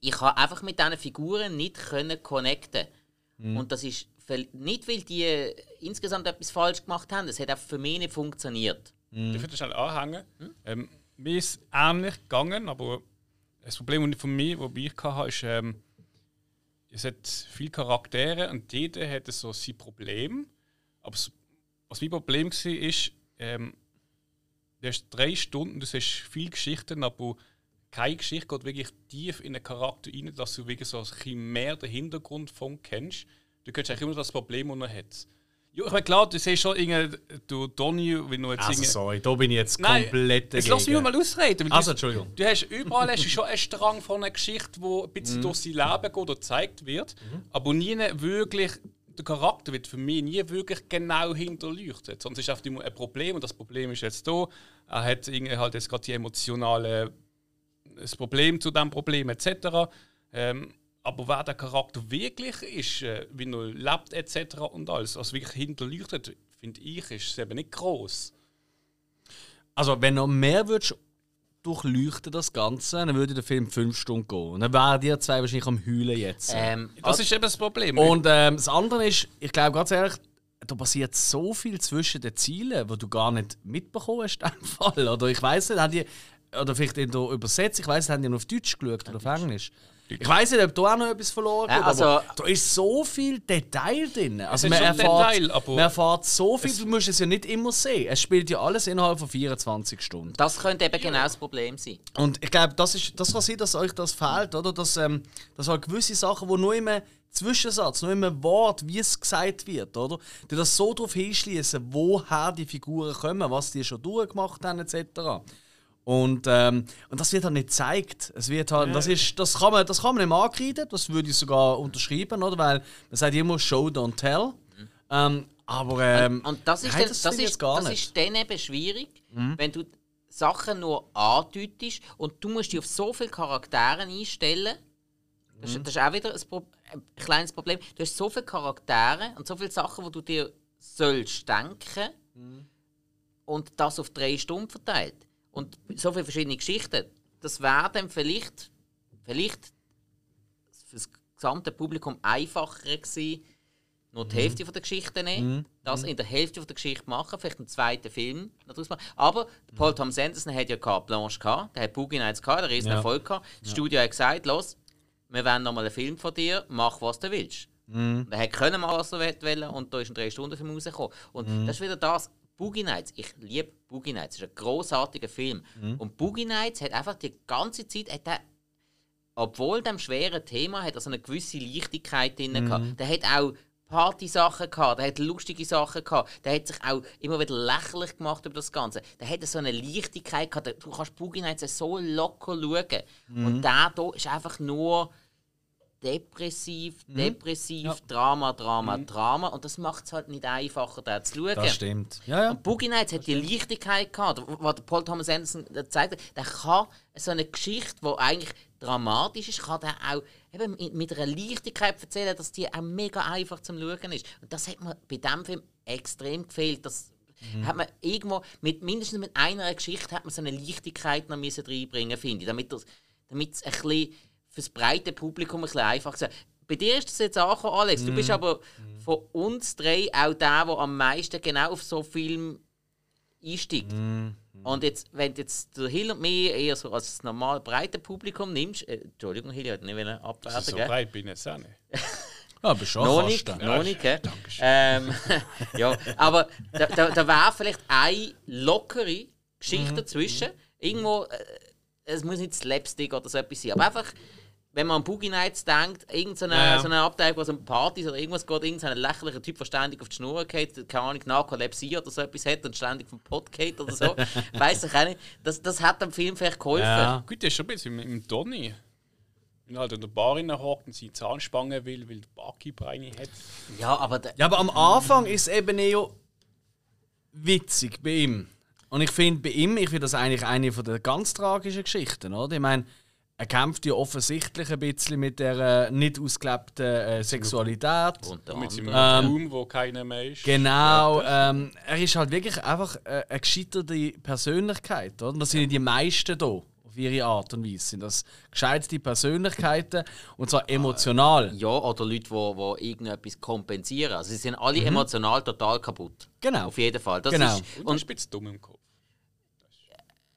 ich habe einfach mit diesen Figuren nicht können connecten. Und das ist nicht, weil die insgesamt etwas falsch gemacht haben. Es hat einfach für mich nicht funktioniert. Ich würde schnell anhängen. Ähm, mir ist ähnlich gegangen, aber das Problem von mir, das ich hatte, ist, ähm, es hat viele Charaktere und jeder hat so sein Problem. Aber was mein Problem war, ist, ähm, du hast drei Stunden, du siehst viele Geschichten, aber keine Geschichte geht wirklich tief in den Charakter rein, dass du wirklich so ein bisschen mehr den Hintergrund von kennst. Du kennst eigentlich immer das Problem, das er hat. Ja, ich meine, klar, du siehst schon, irgendwie, du Donny, wenn du jetzt Also irgendwie- sorry, da bin ich jetzt Nein, komplett jetzt lass mich mal ausreden. Also, du- Entschuldigung. Du hast überall hast du schon einen Strang von einer Geschichte, wo ein bisschen durch sein Leben geht oder gezeigt wird, aber nie wirklich der Charakter wird für mich nie wirklich genau hinterleuchtet. Sonst ist es einfach immer ein Problem und das Problem ist jetzt da. Er hat irgendwie halt jetzt gerade die emotionale das Problem zu diesem Problem etc. Ähm, aber wer der Charakter wirklich ist, äh, wie er lebt etc. und alles, also wirklich hinterleuchtet, finde ich, ist es eben nicht groß. Also, wenn noch mehr würdest durchleuchten, das Ganze, dann würde der Film fünf Stunden gehen. Und dann wären die zwei wahrscheinlich am Heulen jetzt. Ähm, Das ist eben das Problem. Und ähm, das andere ist, ich glaube ganz ehrlich, da passiert so viel zwischen den Zielen, wo du gar nicht mitbekommen hast, in Fall. Oder ich weiß nicht, haben die, oder vielleicht in der Übersetzung, ich weiß nicht, haben die nur auf Deutsch geschaut oder auf Englisch? Ich weiß nicht, ob da auch noch etwas verloren geht, Ja, also- aber da ist so viel Detail drin. Also man, schon erfährt, Detail, aber man erfährt so viel, du musst es ja nicht immer sehen. Es spielt ja alles innerhalb von 24 Stunden. das könnte eben genau das Problem sein. Und ich glaube, das, ist, das kann sein, dass euch das fehlt, oder? Dass, ähm, dass halt gewisse Sachen, wo nur im Zwischensatz, nur im Wort, wie es gesagt wird, oder? Die das so darauf hinschließen, woher die Figuren kommen, was die schon durchgemacht haben, etc. Und, ähm, und das wird halt nicht gezeigt. Es wird halt, das, ist, das, kann man, das kann man nicht ankreiden, das würde ich sogar unterschreiben, oder? Weil man sagt immer Show, don't tell. Ähm, aber ähm, Und das ist, nein, das, ich ist, gar das nicht. Mhm. ist dann eben schwierig, wenn du Sachen nur andeutest und du musst dich auf so viele Charaktere einstellen. Das, Mhm. ist, das ist auch wieder ein, Pro ein kleines Problem. Du hast so viele Charaktere und so viele Sachen, die du dir sollst denken Mhm. und das auf drei Stunden verteilt. Und so viele verschiedene Geschichten. Das wäre dann vielleicht, vielleicht für das gesamte Publikum einfacher gewesen, nur die Hälfte von der Geschichte nehmen, das in der Hälfte von der Geschichte machen, vielleicht einen zweiten Film daraus machen. Aber Paul Thomas Anderson hat ja Carte Blanche gehabt, der hat Boogie Nights gehabt, der riesen Ja. Erfolg gehabt. Das Studio hat gesagt, los, wir wollen nochmal einen Film von dir, mach was du willst. Und er hat können mal was er wollte und da ist ein drei Stunden Film rausgekommen. Und das ist wieder das, Boogie Nights, ich liebe Boogie Nights, das ist ein großartiger Film. Und Boogie Nights hat einfach die ganze Zeit, hat er obwohl dem schweren Thema hat er so eine gewisse Leichtigkeit drin gehabt. Der hat auch Party-Sachen gehabt, der hat lustige Sachen gehabt, der hat sich auch immer wieder lächerlich gemacht über das Ganze. Der hat so eine Leichtigkeit gehabt, du kannst Boogie Nights so locker schauen. Und der hier ist einfach nur depressiv, depressiv, Drama, Drama, Drama. Und das macht es halt nicht einfacher, da zu schauen. Das stimmt. Ja, ja. Und Boogie Nights hat die Leichtigkeit gehabt, was der Paul Thomas Anderson gezeigt hat. Der kann so eine Geschichte, die eigentlich dramatisch ist, kann der auch eben mit- einer Leichtigkeit erzählen, dass die auch mega einfach zum Schauen ist. Und das hat mir bei diesem Film extrem gefehlt. Das hat man irgendwo, mit, mindestens mit einer Geschichte hat man so eine Leichtigkeit noch müssen reinbringen finde ich, damit das- damit es ein bisschen fürs breite Publikum ein bisschen einfach ist. Bei dir ist das jetzt angekommen, Alex. Du bist aber von uns drei auch der, der am meisten genau auf so Film einsteigt. Und jetzt, wenn du jetzt der Hill und mich eher so als das normale breite Publikum nimmst, äh, Entschuldigung, Hill, ich wollte nicht abwerten, so gell? breit bin ich jetzt auch nicht. Ja, aber schon Noch fast nicht, dann. noch nicht, gell? Ähm, ja, aber da, da, da wäre vielleicht eine lockere Geschichte dazwischen. Irgendwo, äh, es muss nicht Slapstick oder so etwas sein, aber einfach, wenn man an Boogie Nights denkt, irgendeine Ja, ja. so eine Abteilung, wo es um Partys oder irgendwas geht, irgendein lächerlicher Typ, der ständig auf die Schnur geht, keine Ahnung, Narkolepsie oder so etwas hat und ständig vom Pott geht oder so, weiß ich auch nicht. Das, das hat dem Film vielleicht geholfen. Ja. Gut, das ist schon ein bisschen im Donny. Wenn er halt in der Bar hockt und seine Zahnspange will, weil der Barkeeper eine hat. Ja, aber Ja, aber am Anfang ist es eben eher witzig bei ihm. Und ich finde bei ihm, ich finde das eigentlich eine von der ganz tragischen Geschichten, oder? Ich meine, er kämpft ja offensichtlich ein bisschen mit der äh, nicht ausgelebten äh, Sexualität. unter Mit seinem. Raum, wo keiner mehr ist. Genau, ähm, er ist halt wirklich einfach äh, eine gescheiterte Persönlichkeit, oder? Das sind ja die meisten hier, auf ihre Art und Weise. Sind das gescheiterte Persönlichkeiten und zwar emotional. Ja, oder Leute, die wo, wo irgendetwas kompensieren. Also sie sind alle emotional total kaputt. Genau. Auf jeden Fall. Das Genau. ist, Und und ist ein bisschen dumm im Kopf.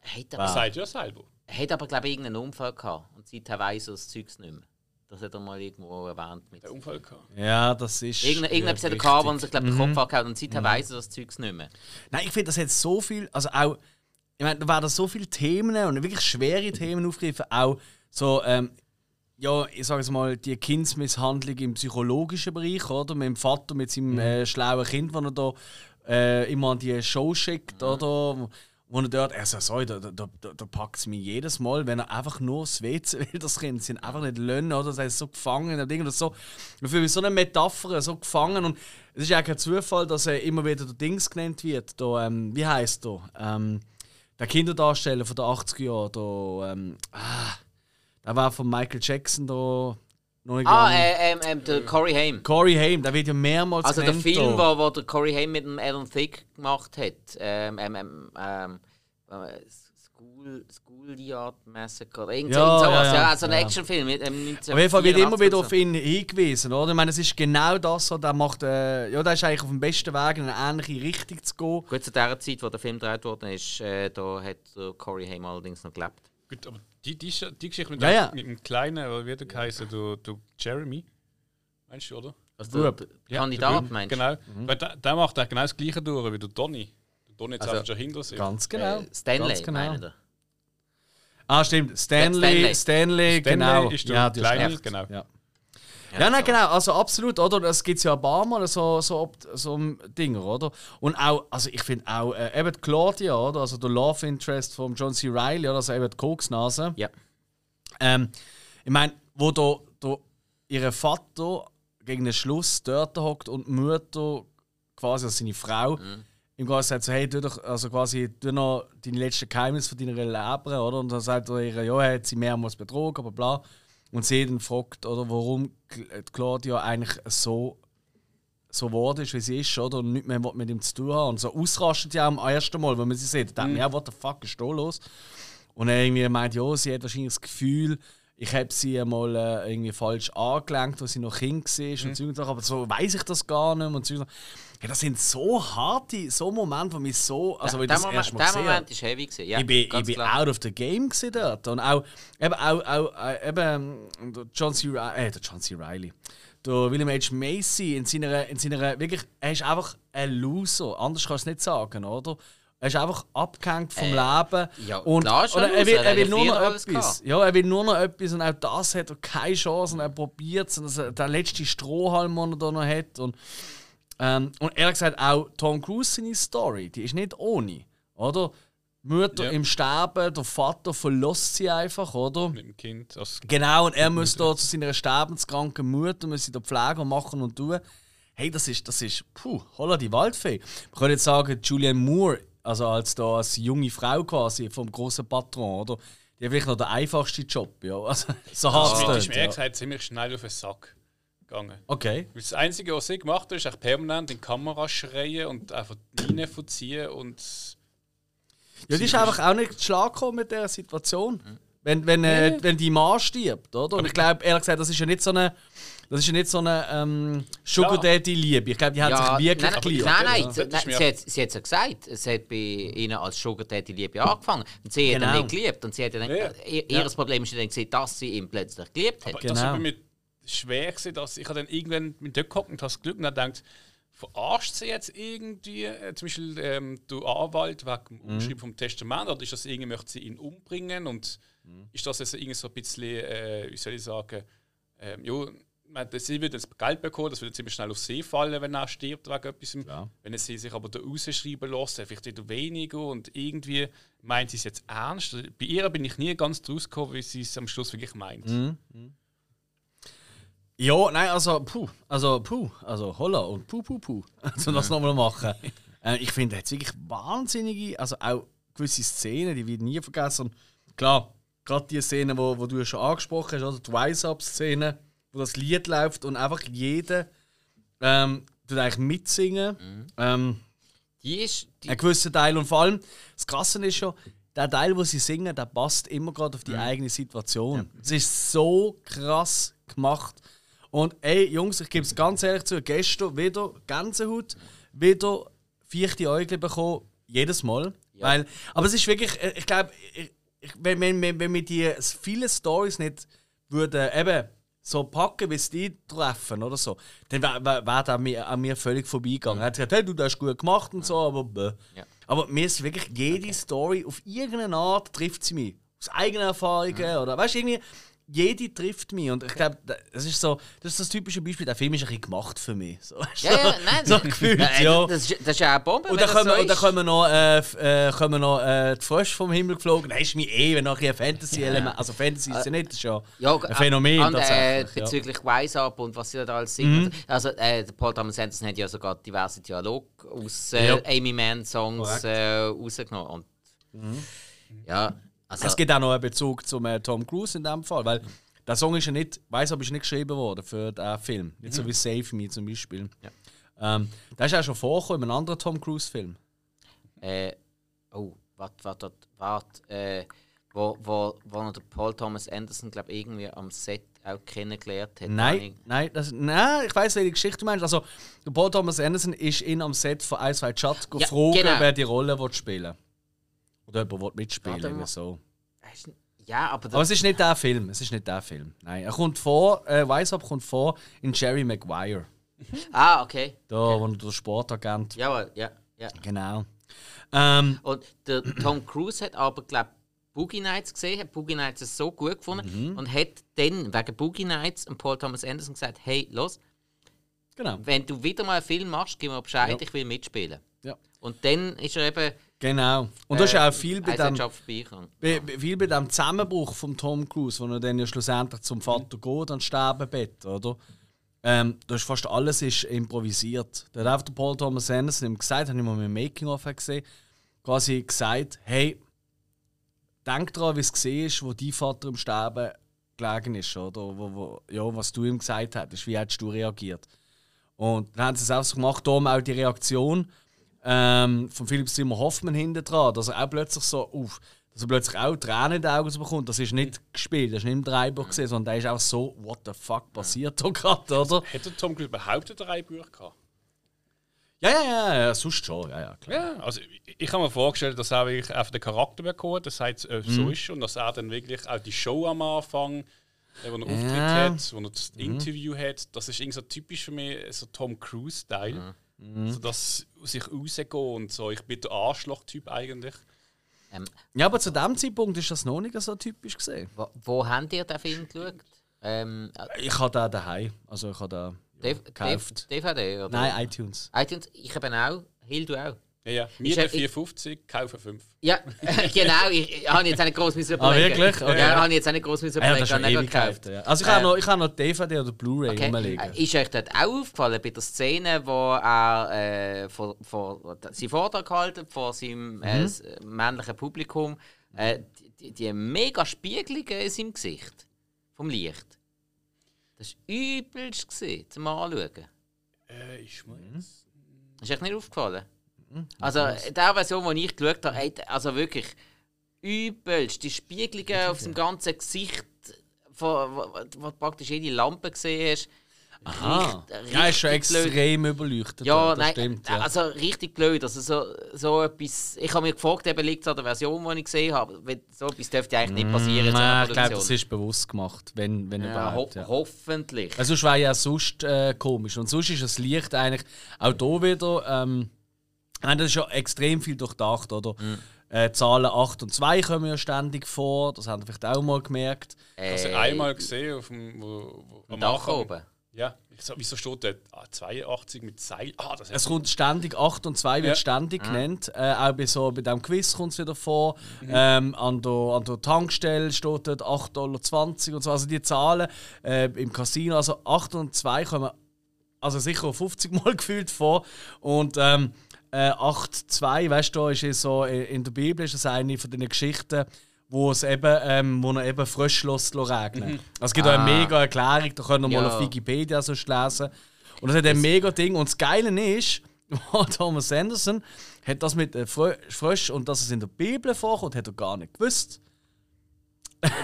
hat Das sagt ja selber. Hat aber glaube ich, irgendeinen Unfall gehabt. Und seither weiss er das Zeugs nicht mehr. Das hat er mal irgendwo erwähnt. Mit. Der Unfall gehabt. Ja, das ist. Irgend, irgendetwas hat er gehabt, wo er sich glaub, den Kopf angehauen und seither weiss er das Zeugs nicht mehr. Nein, ich finde, das hat so viel, also auch, ich meine, da werden so viele Themen und wirklich schwere Themen aufgegriffen, auch so, ähm, ja, ich sage es mal, die Kindsmisshandlung im psychologischen Bereich, oder? Mit dem Vater, mit seinem äh, schlauen Kind, das er da äh, immer an die Show schickt, oder? Wo er dort, also sorry, da, da, da, da packt es mich jedes Mal, wenn er einfach nur das WC will, das Kind, sind einfach nicht lönnen, oder? Das heißt, so gefangen oder irgendwas so. Ich fühle mich so eine Metapher, so gefangen und es ist ja kein Zufall, dass er immer wieder der Dings genannt wird, da, ähm, wie heißt der? Ähm, der Kinderdarsteller von den 80er Jahren, da, ähm, ah, der war von Michael Jackson da noch nicht Ah, äh, ähm, ähm, der Corey Haim. Corey Haim, der wird ja mehrmals Also der genannt Film, da. wo, wo der Corey Haim mit dem Alan Thicke gemacht hat. Ähm, ähm, ähm, ähm, äh, School, Schoolyard Massacre oder irgend Ja, sowas. ja, Ja, ja. also ein Ja. Actionfilm mit ähm, Auf jeden Fall wird immer 1984 wieder auf ihn hingewiesen, oder? Ich meine, es ist genau das, so, der macht, äh, ja, der ist eigentlich auf dem besten Weg, in eine ähnliche Richtung zu gehen. Gut, zu der Zeit, wo der Film gedreht worden ist, äh, da hat der Corey Haim allerdings noch gelebt. Gut, aber die, die, die Geschichte mit, Ja, ja. mit dem Kleinen, oder wie der geheißen, du, du Jeremy, meinst du, oder? Also der, der Kandidat, meinst du? Genau. Weil der, der macht eigentlich genau das gleiche durch wie der Donny. Der Donny hat Also- einfach schon hinter sich. Ganz genau. Äh, Stanley, Ganz genau. Ah, stimmt. Stanley. Stanley, Stanley, Stanley genau. ist der ja, du Kleine, genau. Ja. Ja, nein, genau, also absolut, oder? Das gibt es ja ein paar Mal, so, so, so Dinger, oder? Und auch, also ich finde auch, äh, eben Claudia, oder? Also der Love Interest von John C. Reilly, oder? Also eben die Koksnase. Ja. Ähm, ich meine, wo da, da ihre Vater gegen den Schluss dort hockt und die Mutter, quasi also seine Frau, ihm quasi sagt so, hey, tu doch, also quasi, tu noch deine letzten Geheimnisse von deiner Leben, oder? Und dann sagt er ihr, ja, hat sie mehrmals betrogen, aber bla. Und sie dann fragt, oder, warum Cl- Claudia eigentlich so so geworden ist, wie sie ist, oder? Und nicht mehr mit ihm zu tun haben. Und so ausrastet ja am ersten Mal, wenn man sie sieht. Da denkt man, ja, what the fuck ist da los? Und er irgendwie meint, ja, sie hat wahrscheinlich das Gefühl, ich habe sie einmal äh, irgendwie falsch angelenkt, als sie noch Kind war Mhm. und Sachen, aber so weiß ich das gar nicht und Zeug und ja, Das sind so harte, so Momente, wo mich so, also wenn ich das Moment, erste Mal der gesehen Moment ist heavy gewesen. Ja, ich bin, ich bin klar. out of the game gewesen dort. Und auch, eben, auch, auch äh, eben, der John C. Riley, äh, der John C. Riley. Der William H. Macy in seiner, in seiner, wirklich, er ist einfach ein Loser. Anders kannst du es nicht sagen, oder? Er ist einfach abgehängt vom Äh, Leben. ja, und ist er er will, er will er nur noch etwas. Ja, er will nur noch etwas und auch das hat er keine Chance und er probiert es. Und das, der letzte Strohhalm, den er da noch hat. Und, ähm, und ehrlich gesagt, auch Tom Cruise seine Story, die ist nicht ohne. Oder? Mutter Ja. im Sterben, der Vater verlässt sie einfach, oder? Mit dem Kind. Also, Genau, und er muss da zu seiner sterbenskranken Mutter muss sie da pflegen und machen und tun. Hey, das ist, das ist, puh, holla die Waldfee. Man könnte jetzt sagen, Julianne Moore, also als, da, als junge Frau quasi vom großen Patron, oder? Die hat vielleicht noch den einfachsten Job, ja. Also, so hart das ist mir ja. gesagt ziemlich schnell auf den Sack gegangen. Okay. Weil Das Einzige, was sie gemacht hat, ist echt permanent in die Kamera schreien und einfach die Linie verziehen und. Ja, die ist einfach auch nicht zu Schlag gekommen mit dieser Situation. Wenn, wenn, äh, wenn die Mann stirbt, oder? Und ich glaube, ehrlich gesagt, das ist ja nicht so eine, das ist ja nicht so eine ähm, Sugar Klar. Daddy Liebe. Ich glaube, die hat sich wirklich nein, geliebt. Nein, nein, Ja. sie, Das nein hat, sie hat es ja gesagt. Es hat bei ihnen als Sugar Daddy Liebe angefangen. Und sie hat Genau. ihn nicht geliebt. Und sie hat dann, Ja. ihr, ihr Problem ist ja dann, gewesen, dass sie ihn plötzlich geliebt hat. Aber das Genau. bei mir schwer, gewesen, dass ich dann irgendwann mit dort gehockt und das Glück und habe gedacht, verarscht sie jetzt irgendwie, äh, zum Beispiel ähm, der Anwalt wegen dem Mhm. Umschreiben vom Testament oder ist das irgendwie, möchte sie ihn umbringen und Mhm. ist das jetzt irgendwie so ein bisschen, äh, wie soll ich sagen, ähm, man- sie wird jetzt Geld bekommen, das wird ziemlich schnell auf See fallen, wenn er stirbt wegen etwas. Ja. Wenn sie sich aber da rausschreiben lässt, dann vielleicht wieder weniger und irgendwie meint sie es jetzt ernst. Bei ihr bin ich nie ganz draus gekommen, wie sie es am Schluss wirklich meint. Mhm. Ja, nein, also puh, also puh, also holla und puh, puh, puh. Also das nochmal machen. äh, ich finde, hat wirklich wahnsinnige, also auch gewisse Szenen, die wir nie vergessen. Und klar, gerade die Szene, wo, wo du schon angesprochen hast, oder die Wise-Up-Szene, wo das Lied läuft und einfach jeder ähm, tut eigentlich mitsingen. Ähm, Die ist. Die, ein gewisser Teil und vor allem, das Krasse ist schon, der Teil, wo sie singen, der passt immer gerade auf die eigene Situation. Es ist so krass gemacht. Und ey, Jungs, ich gebe es ganz ehrlich zu, gestern wieder Gänsehaut, wieder vierte Äugle bekommen, jedes Mal. Weil, aber es ist wirklich, äh, ich glaube, wenn, wenn, wenn, wenn wir die viele Stories nicht würden, eben so packen, wie es die treffen oder so, dann wäre wär, wär an mir, an mir völlig vorbeigegangen. Er hat gesagt, hey, du das hast gut gemacht und so, aber bäh. Ja. Aber mir ist wirklich jede Story auf irgendeine Art trifft sie mich. Aus eigenen Erfahrungen oder weißt du, irgendwie, jede trifft mich. Und ich glaube, das ist so, das ist das typische Beispiel, der Film ist ein bisschen gemacht für mich. So, ja, ja, nein. so gefühlt, ja. Das, ist- das ist ja eine Bombe. Und dann kommen, so und dann kommen noch, äh, äh, kommen noch äh, die Frösche vom Himmel geflogen. Das ist mir eh, wenn nachher ein Fantasy-Element. Also Fantasy ist ja nicht, das ist ja, Ja, ein Phänomen und, äh, tatsächlich. ja. bezüglich Wise Up und was sie da alles singen. Also, äh, Paul Thomas Anderson hat ja sogar diverse Dialoge aus äh, Ja. Amy Mann Songs Korrekt. äh, rausgenommen. Und, Ja, also. Es gibt auch noch einen Bezug zum äh, Tom Cruise in dem Fall, weil der Song ist ja nicht, weiß aber ist nicht geschrieben worden für den Film. Nicht so wie Save Me zum Beispiel. Ähm, der ist auch schon vorgekommen in einem anderen Tom Cruise-Film. Äh, oh, warte, warte, warte, äh, wo, wo, wo der Paul Thomas Anderson, glaube irgendwie am Set auch kennengelernt hat. Nein, nein, das, nein, ich weiß, welche Geschichte du meinst. Also, der Paul Thomas Anderson ist ihn am Set von Ice White Shut Ja, gefragt, genau. wer die Rolle will spielen Oder jemand will mitspielen irgendwie so. Ja, aber, Aber es ist nicht der Film. Es ist nicht der Film. Nein, er kommt vor, äh, Up kommt vor in Jerry Maguire. Ah, okay. Da, wo er der Sportagent. Jawohl, ja, ja. Genau. Ähm, Und der Tom Cruise hat aber, glaube Boogie Nights gesehen, hat Boogie Nights so gut gefunden Mhm. und hat dann wegen Boogie Nights und Paul Thomas Anderson gesagt: Hey, los, genau. wenn du wieder mal einen Film machst, gib mir Bescheid, Ja. ich will mitspielen. Ja. Und dann ist er eben. Genau. Und da ist ja auch viel bei dem, bei, viel bei dem Zusammenbruch von Tom Cruise, wo er dann ja schlussendlich zum Vater geht und Sterbebett, oder? Ähm, da ist fast alles ist improvisiert. Da hat einfach der Paul Thomas Anderson ihm gesagt, habe ich mal im Making-of gesehen, quasi gesagt, hey, denk daran, wie es gesehen ist, wo dein Vater im Sterben gelegen ist, oder? Wo, wo, ja, was du ihm gesagt hast, wie hättest du reagiert? Und dann haben sie es auch so gemacht, darum auch die Reaktion ähm, von Philipp Zimmer Hoffmann hinten dran, dass er auch plötzlich so, uff, dass er plötzlich auch Tränen in den Augen bekommt. Das ist nicht gespielt, das ist nicht im Dreibuch gesehen, sondern der ist auch so, what the fuck passiert da gerade, oder? Hätte Tom Cruise überhaupt drei Bücher gehabt? Ja, ja, ja, ja, sonst schon, ja, ja, klar. Ja, also ich, ich habe mir vorgestellt, dass er wirklich einfach den Charakter bekommen hat, dass es äh, so Mhm. ist und dass er dann wirklich auch die Show am Anfang, äh, wo er Auftritt Ja. Mhm. hat, wo er das Interview hat, das ist irgendwie so typisch für mich so Tom Cruise-Style. Mhm. So das aus sich rausgehen und so, ich bin der Arschloch-Typ eigentlich. Ähm, Ja, aber zu dem Zeitpunkt ist das noch nicht so typisch gesehen. wo, wo habt ihr den Film geschaut? Ähm, Ich habe den daheim, also ich habe den ja, gekauft. DVD? Oder? Nein, iTunes. iTunes, ich habe ihn auch. Hill, du auch. Ja, ja. Ist Mir der 450, kaufen 5. Ja, genau. Ich, habe jetzt nicht groß müssen Ah, wirklich? Okay. Ja, habe ich jetzt nicht groß müssen Ah, ja, das ist schon gekauft. Ja. Also ich habe noch, ich habe noch DVD oder Blu-ray Okay. rumliegen. Äh, Ist euch dort auch aufgefallen bei der Szene, wo er äh, vor, vor, seinen Vortrag gehalten vor seinem äh, Mhm. s- männlichen Publikum, äh, die, die mega Spiegelungen in seinem Gesicht vom Licht. Das war übelst gewesen, zum Anschauen. Äh, ich Mhm. meine. Ist euch nicht aufgefallen? Also, in der Version, die ich geschaut habe, hat- also wirklich übelst. Die Spiegelungen auf seinem ganzen Gesicht, wo, wo, wo praktisch jede Lampe gesehen hast. Aha. Richt- Ja, ist schon richtig blöd. extrem überleuchtet. Ja, nein, stimmt. Ja. also richtig blöd. Also so, so etwas, ich habe mich gefragt, eben liegt es an der Version, die ich gesehen habe. So etwas dürfte eigentlich nicht passieren in so einer Nein, ich glaube, das ist bewusst gemacht, wenn, wenn ja, ho überhaupt. Ja. Hoffentlich. Weil sonst wäre ja sonst äh, komisch. Und sonst ist das Licht eigentlich auch hier wieder. Ähm, ich meine, das ist ja extrem viel durchdacht, oder? Mhm. Äh, Zahlen 8 und 2 kommen ja ständig vor, das haben ihr vielleicht auch mal gemerkt. Also Äh, einmal gesehen, auf dem, wo, wo, am Dach Anfang- oben. Ja, ich so, wieso steht dort ah, 82 mit Seil? Ah, das Es kommt ständig 8 und 2 wird Ja. ständig genannt. Äh, auch bei, so, bei diesem Quiz kommt es wieder vor. Mhm. Ähm, an, der, an der Tankstelle steht dort 8,20 Dollar und so. Also die Zahlen äh, im Casino, also 8 und 2 kommen also sicher 50 Mal gefühlt vor. Und ähm, äh, 8,2, weißt du, ist so, äh, in der Bibel ist das eine von den Geschichten, wo es eben, ähm, wo er eben frisch lässt regnen. Also es gibt auch eine Ah. mega Erklärung, da könnt ihr mal Ja. auf Wikipedia so lesen. Und das hat ein mega Ding. Und das Geile ist, Thomas Anderson hat das mit äh, Frö- Frösch und dass es in der Bibel vorkommt, hat er gar nicht gewusst.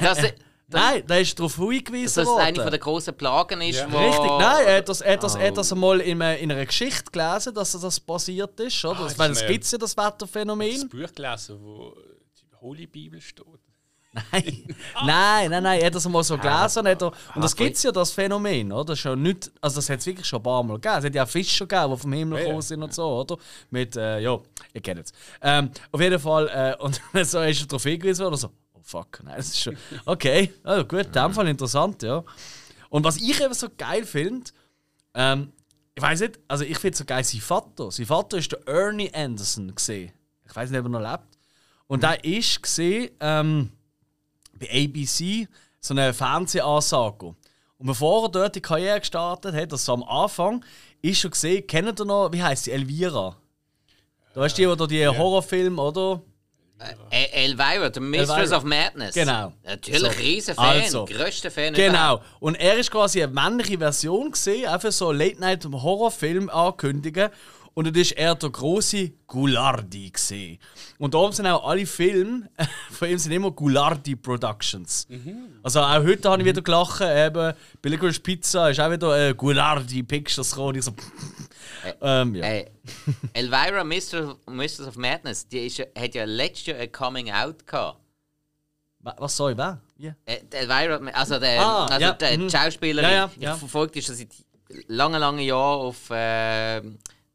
Das, Nein, da ist darauf hingewiesen dass das worden. eine von der großen Plagen ist, Ja. wo... Richtig, nein, er hat das, er hat das, er hat das einmal in, einer- in einer Geschichte gelesen, dass das passiert ist. Oder? Ah, das, weil ist es gibt ja das das Wetterphänomen. Buch gelesen, wo die Holy Bibel steht. Nein, nein, nein, nein, er hat das einmal so gelesen. Und, hat er, und das Ah, gibt es ja, das Phänomen. Oder? Das, ist ja nicht, also das hat es wirklich schon ein paar Mal gegeben. Es hat ja auch Fische gegeben, die vom Himmel ja. gekommen sind und so. Oder? Mit, äh, ja, ihr kennt es. Ähm, auf jeden Fall, äh, und so ist er darauf hingewiesen worden. So, oh fuck, nein, das ist schon. Okay, also gut, in dem Fall interessant, ja. Und was ich eben so geil finde, ähm, ich weiß nicht, also ich finde so geil, sein Vater. Sein Vater ist der Ernie Anderson gesehen. Ich weiß nicht, ob er noch lebt. Und der ist gesehen ähm, bei ABC so eine Fernsehansage. Und bevor er dort die Karriere gestartet hat, also am Anfang, ist schon gesehen, kennt ihr noch, wie heißt sie, Elvira? Da ist die, oder die Horrorfilm, oder? Äh, Elvira, The Mistress Elvira. of Madness. Genau. Natürlich, So. riesen Fan, Also. grösster Fan Genau. Und er ist quasi eine männliche Version gesehen, einfach so Late Night Horrorfilm ankündigen. Und das ist er der große Gulardi gesehen. Und darum sind auch alle Filme von ihm sind immer Gulardi Productions. Also auch heute habe ich wieder gelacht, eben Billigers Pizza ist auch wieder äh, Gulardi Pictures gekommen. Und Ich so, ähm, ja. Äh, Elvira, Mistress, Mistress of Madness, die ist, hat ja letztes Jahr ein Coming Out gehabt. Wa- Was soll ich, wer? Ja. Äh, Elvira, also der, Ah, also ja, der mhm. Schauspielerin, Ja, ja, ja. verfolge die schon seit langen, langen Jahren auf äh,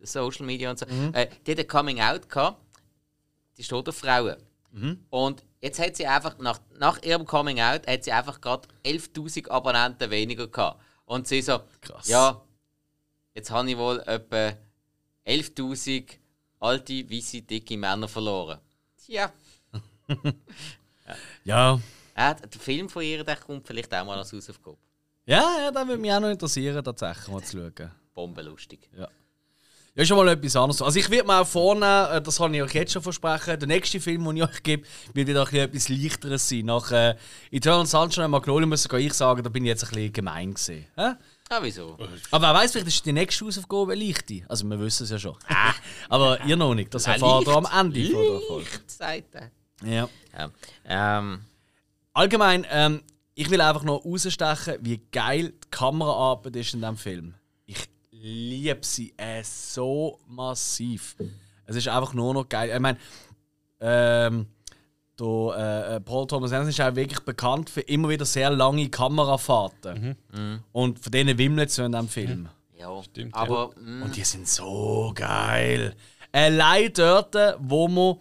Social Media und so. Mhm. Äh, die hat ein Coming Out gehabt. Die steht auf Frauen. Mhm. Und jetzt hat sie einfach, nach, nach ihrem Coming Out, hat sie einfach gerade 11.000 Abonnenten weniger gehabt. Und sie so, Krass. ja, jetzt habe ich wohl etwa 11.000 alte, weiße, dicke Männer verloren. Tja. Ja. Äh, der Film von ihr der kommt vielleicht auch mal als Hausaufgabe. Ja, ja, das würde mich auch noch interessieren, tatsächlich mal zu schauen. Bombenlustig. Ja, ist schon mal etwas anderes. Also ich werde mir auch vornehmen, äh, das kann ich euch jetzt schon versprechen, der nächste Film, den ich euch gebe, wird wieder ein bisschen etwas leichteres sein. Nach äh, Eternal Sunshine und Magnolia muss sogar ich sagen, da bin ich jetzt ein bisschen gemein gesehen. Hä? Ah, wieso? Aber wer weiß, vielleicht ist die nächste Hausaufgabe leichte. Also wir wissen es ja schon. Aber ihr noch nicht, das erfahrt ihr am Ende von der Folge. Sagt er. Ja. Ja. Ähm, Allgemein, ähm, ich will einfach noch herausstechen, wie geil die Kameraarbeit ist in diesem Film. Ich liebe sie äh, so massiv. Es ist einfach nur noch geil. Ich meine, ähm, der, äh, Paul Thomas Anderson ist auch wirklich bekannt für immer wieder sehr lange Kamerafahrten. Und von denen wimmelt es in diesem Film. ja. Stimmt, Aber mm, Und die sind so geil. Allein dort, wo man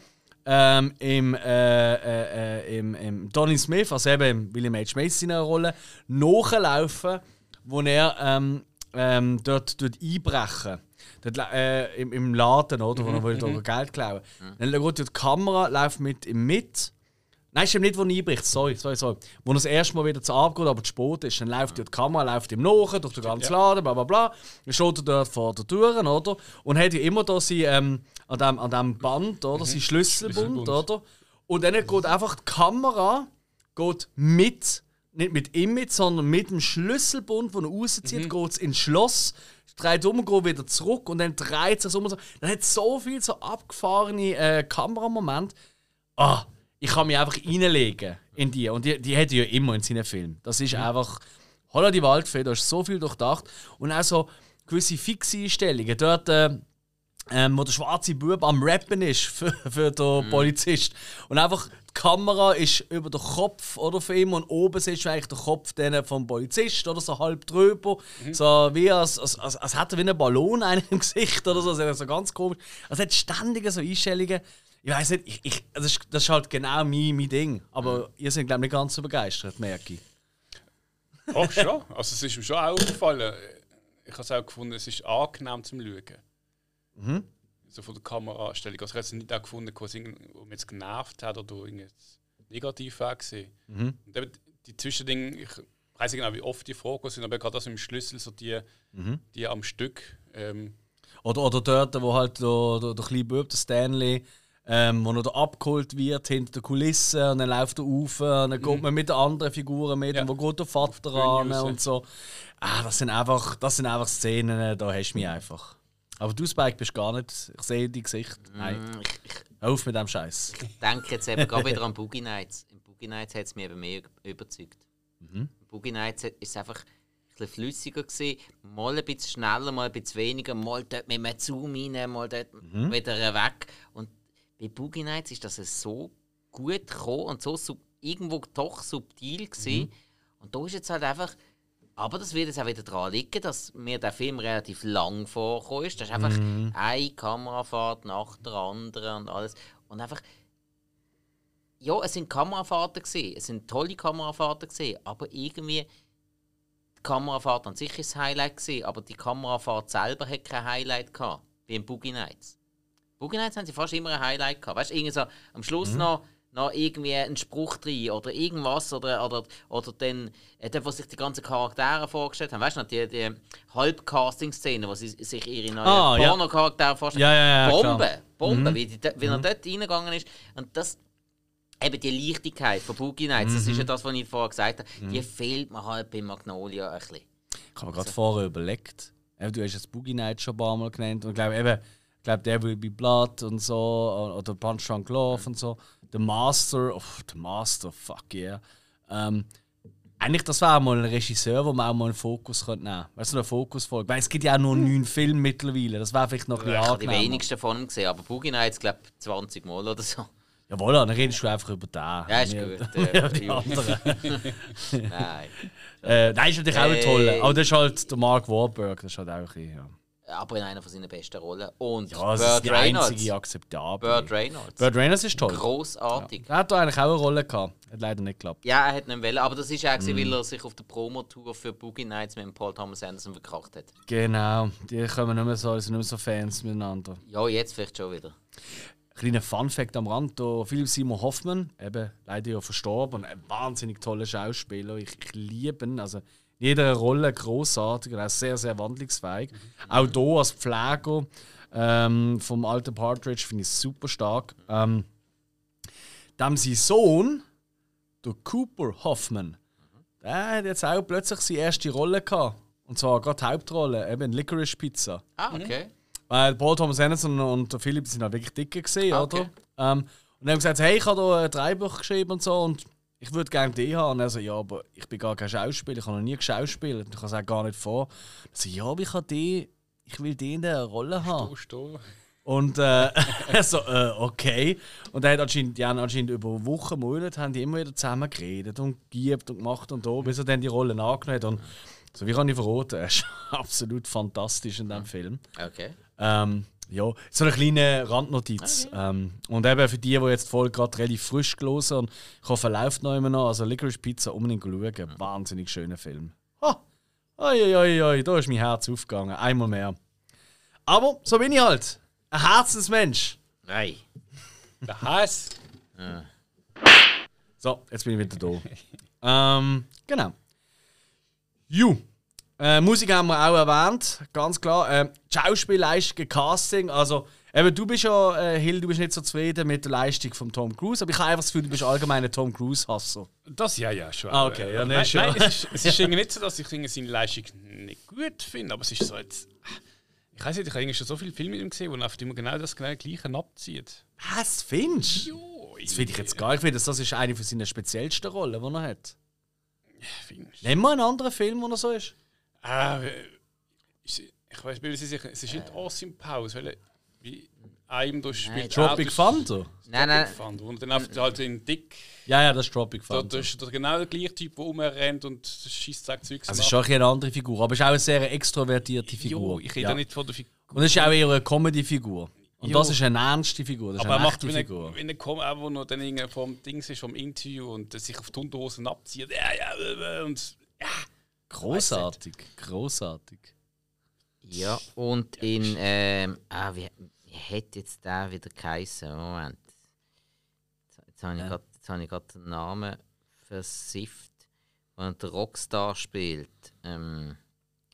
ähm, im, äh, äh, äh, im, im Donny Smith, also eben im William H. Macy seiner Rolle, nachlaufen, wo er ähm, ähm, dort, dort einbrechen dort, äh, im, im Laden, oder, wo er will dort Geld klauen Dann geht die Kamera, läuft mit ihm mit. Nein, stimmt nicht, wo er einbricht. Sorry, sorry, sorry. Wo er das erste Mal wieder zur Arbeit geht, aber zu spät ist. Dann läuft die Kamera, läuft ihm nach, durch den ganzen Laden, bla bla bla. Dann steht er dort vor der Tür, oder? Und hat ja immer da sein, ähm, an dem, an dem Band, oder? Sein Schlüsselbund, Schlüsselbund. oder? Und dann geht einfach die Kamera geht mit, nicht mit ihm mit, sondern mit dem Schlüsselbund, den er rauszieht, geht es ins Schloss, dreht um, geht wieder zurück und dann dreht es sich um. und So. Dann hat so viel so abgefahrene äh, Kameramomente. Ah, ich kann mich einfach reinlegen in die. Und die, die hat er ja immer in seinen Filmen. Das ist einfach. Holla die Waldfee, da ist so viel durchdacht. Und auch so gewisse fixe Einstellungen. Dort, äh, ähm, wo der schwarze Bub am Rappen ist für, für den Polizist. Und einfach die Kamera ist über den Kopf oder von ihm und oben siehst du eigentlich den Kopf dann vom Polizist oder so halb drüber. So wie als, als, als, als hätte er wie einen Ballon einen im Gesicht oder so. Das ist so ganz komisch. Es hat ständige so Einstellungen. Ich weiß nicht, ich, ich, das, ist, das ist halt genau mein, mein Ding. Aber ihr seid, glaube ich, nicht ganz so begeistert, merke ich. Ach schon. Also es ist mir schon auch aufgefallen. Ich habe es auch gefunden, es ist angenehm zum Schauen. Mhm. So von der Kamerastellung. Also ich habe es nicht auch gefunden, was mich jetzt genervt hat oder irgendwas negativ war. Mhm. Und eben die Zwischendinge, ich weiß nicht genau, wie oft die Fragen sind, aber gerade das im Schlüssel, so die, Mhm. die am Stück. Ähm, Oder, oder dort, wo halt der, der, der kleine Bub, der Stanley, ähm, wo er da abgeholt wird hinter der Kulisse und dann läuft er auf und dann geht man mit den anderen Figuren mit Ja. und wo geht der Vater Bühne an raus. und so. Ah, das sind einfach, das sind einfach Szenen, äh, da hast du mich einfach. Aber du, Spike, bist gar nicht. Ich sehe dein Gesicht. Nein, mm, ich, ich hör auf mit dem Scheiß. denke jetzt eben gerade wieder an Boogie Nights. Im Boogie Nights hat es mich eben mehr überzeugt. Mhm. Im Boogie Nights ist es einfach ein bisschen flüssiger gewesen. Mal ein bisschen schneller, mal ein bisschen weniger, mal dort mit einem Zoom rein, mal dort Mhm. wieder weg. Und bei Boogie Nights ist das so gut gekommen und so sub irgendwo doch subtil gewesen. Mhm. Und da ist jetzt halt einfach. Aber das wird jetzt auch wieder daran liegen, dass mir der Film relativ lang vorgekommen ist. Das ist einfach Mhm. eine Kamerafahrt nach der anderen und alles. Und einfach. Ja, es sind Kamerafahrten gesehen, es sind tolle Kamerafahrten gesehen, aber irgendwie die Kamerafahrt an sich ist das Highlight gesehen, aber die Kamerafahrt selber hat kein Highlight gehabt, wie im Boogie Nights. Boogie Nights haben sie fast immer ein Highlight gehabt. Weißt du, so am Schluss noch, noch irgendwie ein Spruch drin oder irgendwas oder, oder, oder dann, äh, dort, wo sich die ganzen Charaktere vorgestellt haben. Weißt du noch, die, die Halb-Casting-Szene, wo sie sich ihre neuen Ah, ja. Porno-Charaktere vorstellen. Ja, ja, ja, Bombe! klar. Bombe, wie, die, wie er dort reingegangen ist. Und das, eben die Leichtigkeit von Boogie Nights, das ist ja das, was ich vorher gesagt habe, die fehlt mir halt bei Magnolia ein bisschen. Ich habe mir gerade vorher überlegt. Du hast das Boogie Night schon ein paar Mal genannt. Und ich glaube, eben, Ich glaube, There Will Be Blood und so, oder Punch Drunk Love und so. The Master, oh, The Master, fuck yeah. Ähm, eigentlich, das wäre mal ein Regisseur, wo man auch mal einen Fokus könnte nehmen könnte. Weißt du, eine Fokusfolge. Weil es gibt ja auch nur neun Filme mittlerweile. Das wäre vielleicht noch ein Ich bisschen habe die wenigsten von ihm gesehen, aber Boogie Nights, glaube ich, 20 Mal oder so. Ja, voilà, dann redest du einfach über den. Ja, ist Wir- gut. Äh, die anderen. Nein. äh, nein, ist natürlich auch ein Äh, toller. Aber das ist halt der Mark Wahlberg, das ist halt auch ein bisschen, ja. Aber in einer von seinen besten Rollen. Und Ja, das ist Burt die Reynolds. einzige akzeptable. Burt Reynolds. Burt Reynolds ist toll. Großartig. Er hat da eigentlich auch eine Rolle gehabt. Hat leider nicht geklappt. Ja, er hat nicht wollen, aber das ist auch, gewesen, weil er sich auf der Promotour für Boogie Nights mit Paul Thomas Anderson verkracht hat. Genau, die kommen nicht mehr so, sind nicht mehr so Fans miteinander. Ja, jetzt vielleicht schon wieder. Kleiner Fun-Fact am Rand: der Philipp Simon Hoffmann, eben leider ja verstorben, ein wahnsinnig toller Schauspieler. Ich, ich liebe ihn. Also, jeder Rolle großartig und auch sehr, sehr wandlungsfähig. Auch hier als Pfleger ähm, vom alten Partridge finde ich super stark. Ähm, dem sein Sohn, der Cooper Hoffman, der hat jetzt auch plötzlich seine erste Rolle gehabt. Und zwar gerade die Hauptrolle, eben in Licorice Pizza. Ah, okay. Weil Paul Thomas Anderson und Philipp sind halt wirklich dicke gesehen, Okay. oder? Ähm, und dann haben gesagt, hey, ich habe hier ein Drehbuch geschrieben und so und ich würde gerne die haben. Und er so, ja, aber ich bin gar kein Schauspieler, ich habe noch nie geschauspielt, ich kann es auch gar nicht vor. Ich so, ja, aber ich habe die, ich will die in der Rolle haben. Oh, stehen. Und äh, er so, äh, okay. Und er hat anscheinend, die haben anscheinend über Wochen, Monate haben die immer wieder zusammen geredet und geübt und gemacht und da, bis er dann die Rollen angenommen hat. Und so wie kann ich verraten, er ist absolut fantastisch in diesem Film. Okay. Ähm, ja, so eine kleine Randnotiz. Ähm, und eben für die, die jetzt voll gerade relativ frisch gelesen und ich hoffe, er läuft noch immer noch. Also Licorice Pizza unbedingt schauen. Wahnsinnig schöner Film. Ha! Oi, da ist mein Herz aufgegangen. Einmal mehr. Aber so bin ich halt. Ein Herzensmensch. Nein. Der Hass. So, jetzt bin ich wieder da. ähm, genau. Ju. Äh, Musik haben wir auch erwähnt, ganz klar. Äh, die Schauspielleistung, Casting, also eben, du bist ja, äh, Hill, du bist nicht so zufrieden mit der Leistung von Tom Cruise, aber ich habe einfach das Gefühl, du bist allgemein ein Tom Cruise-Hasser. Das ja, ja, schon. Ah, okay, ja, nee, nein, schon. nein, es ist, es ist irgendwie nicht so, dass ich irgendwie seine Leistung nicht gut finde, aber es ist so jetzt. Ich weiß nicht, ich habe schon so viele Filme mit ihm gesehen, wo er einfach immer genau das genau gleiche abzieht. Was findest du? Das finde ich jetzt gar nicht. Ich finde, das ist eine von seinen speziellsten Rollen, die er hat. Findest Nimm mal einen anderen Film, wo er so ist. Ah, äh, ich, weiß, mir sicher, es ist nicht Austin Powers, weil er- wie einem da spielt. Tropic Thunder? Nein, nein. Thunder. Und dann halt in dick. Ja, ja, das ist Tropic Thunder. da ist da genau der gleiche Typ, der rumrennt und schießt Zeug Zeugs Das ist schon eine andere Figur, aber es ist auch eine sehr extrovertierte Figur. Jo, ich rede ja. nicht von der Figur. Und es ist auch eher eine Comedy-Figur. Und Jo. das ist eine ernste Figur. Das ist Aber er eine macht, echte wenn er, Figur. wenn er kommt, auch wo noch dann irgendwie vom Dings ist, vom Interview und sich auf die Unterhosen abzieht. Ja, ja, äh, und ja. Großartig, großartig. Ja, und in. Ähm, ah, wie, wie hat jetzt der wieder geheißen? Moment. Jetzt, habe ich Ja. gerade den Namen versifft, wo er den Rockstar spielt. Ähm,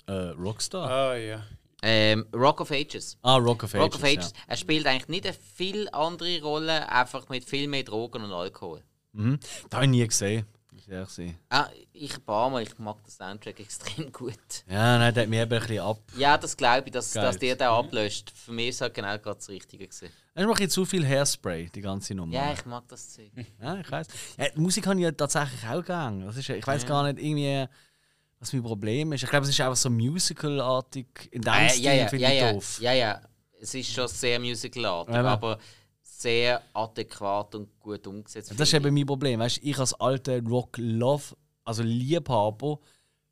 Äh, Rockstar? Ah, ja. ähm, Rock of Ages. Ah, Rock of Ages. Rock of Ages. Er spielt eigentlich nicht eine viel andere Rolle, einfach mit viel mehr Drogen und Alkohol. Ja. Mhm. Das habe ich nie gesehen. Ehrlich sein. Ah, ich ein paar Mal, ich mag den Soundtrack extrem gut. Ja, nein, der hat mich eben ein bisschen ab. Ja, das glaube ich, dass, Geil. dass der da ablöst. Für mich ist es halt genau gerade das Richtige gewesen. Es ist ein zu viel Hairspray, die ganze Nummer. Ja, ich mag das Zeug. Ja, ich weiß. Ja, die Musik habe ich ja tatsächlich auch gegangen. Das ist, ja- ich weiß gar nicht irgendwie, was mein Problem ist. Ich glaube, es ist einfach so musical-artig. In dem Äh, Stil ja, ja, finde ja, ich ja, doof. ja, ja. Es ist schon sehr musicalartig, aber sehr adäquat und gut umgesetzt. Das ist eben mein Problem. Weißt, ich als alter Rock-Love, also Liebhaber,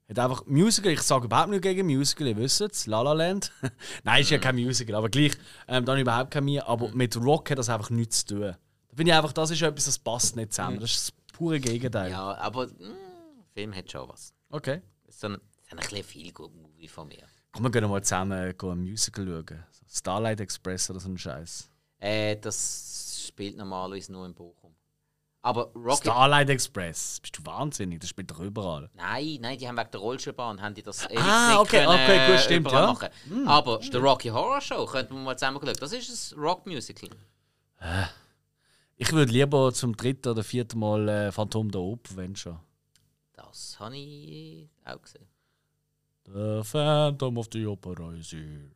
hat einfach Musical, ich sage überhaupt nicht gegen Musical, ihr wisst es, La La Land. Nein, ist ja kein Musical, aber gleich, ähm, dann überhaupt kein mir. Aber mit Rock hat das einfach nichts zu tun. Da finde ich einfach, das ist etwas, das passt nicht zusammen. Das ist das pure Gegenteil. Ja, aber mh, der Film hat schon was. Okay. So ein, so ein bisschen viel gut Movie von mir. Komm, wir gehen mal zusammen gehen ein Musical schauen. Starlight Express oder so ein Scheiß. Äh, das spielt normalerweise nur in Bochum. Aber Rocky. Starlight Express. Bist du wahnsinnig? Das spielt doch überall. Nein, nein, die haben wegen der Rollstuhlbahn haben die das Ah, okay, können, okay, gut, äh, stimmt, ja. machen. Aber der Rocky Horror Show könnten wir mal zusammen schauen. Das ist ein Rock-Musical. Ich würde lieber zum dritten oder vierten Mal äh, Phantom der Oper, wenn schon. Das habe ich auch gesehen. The Phantom of the Opera is here.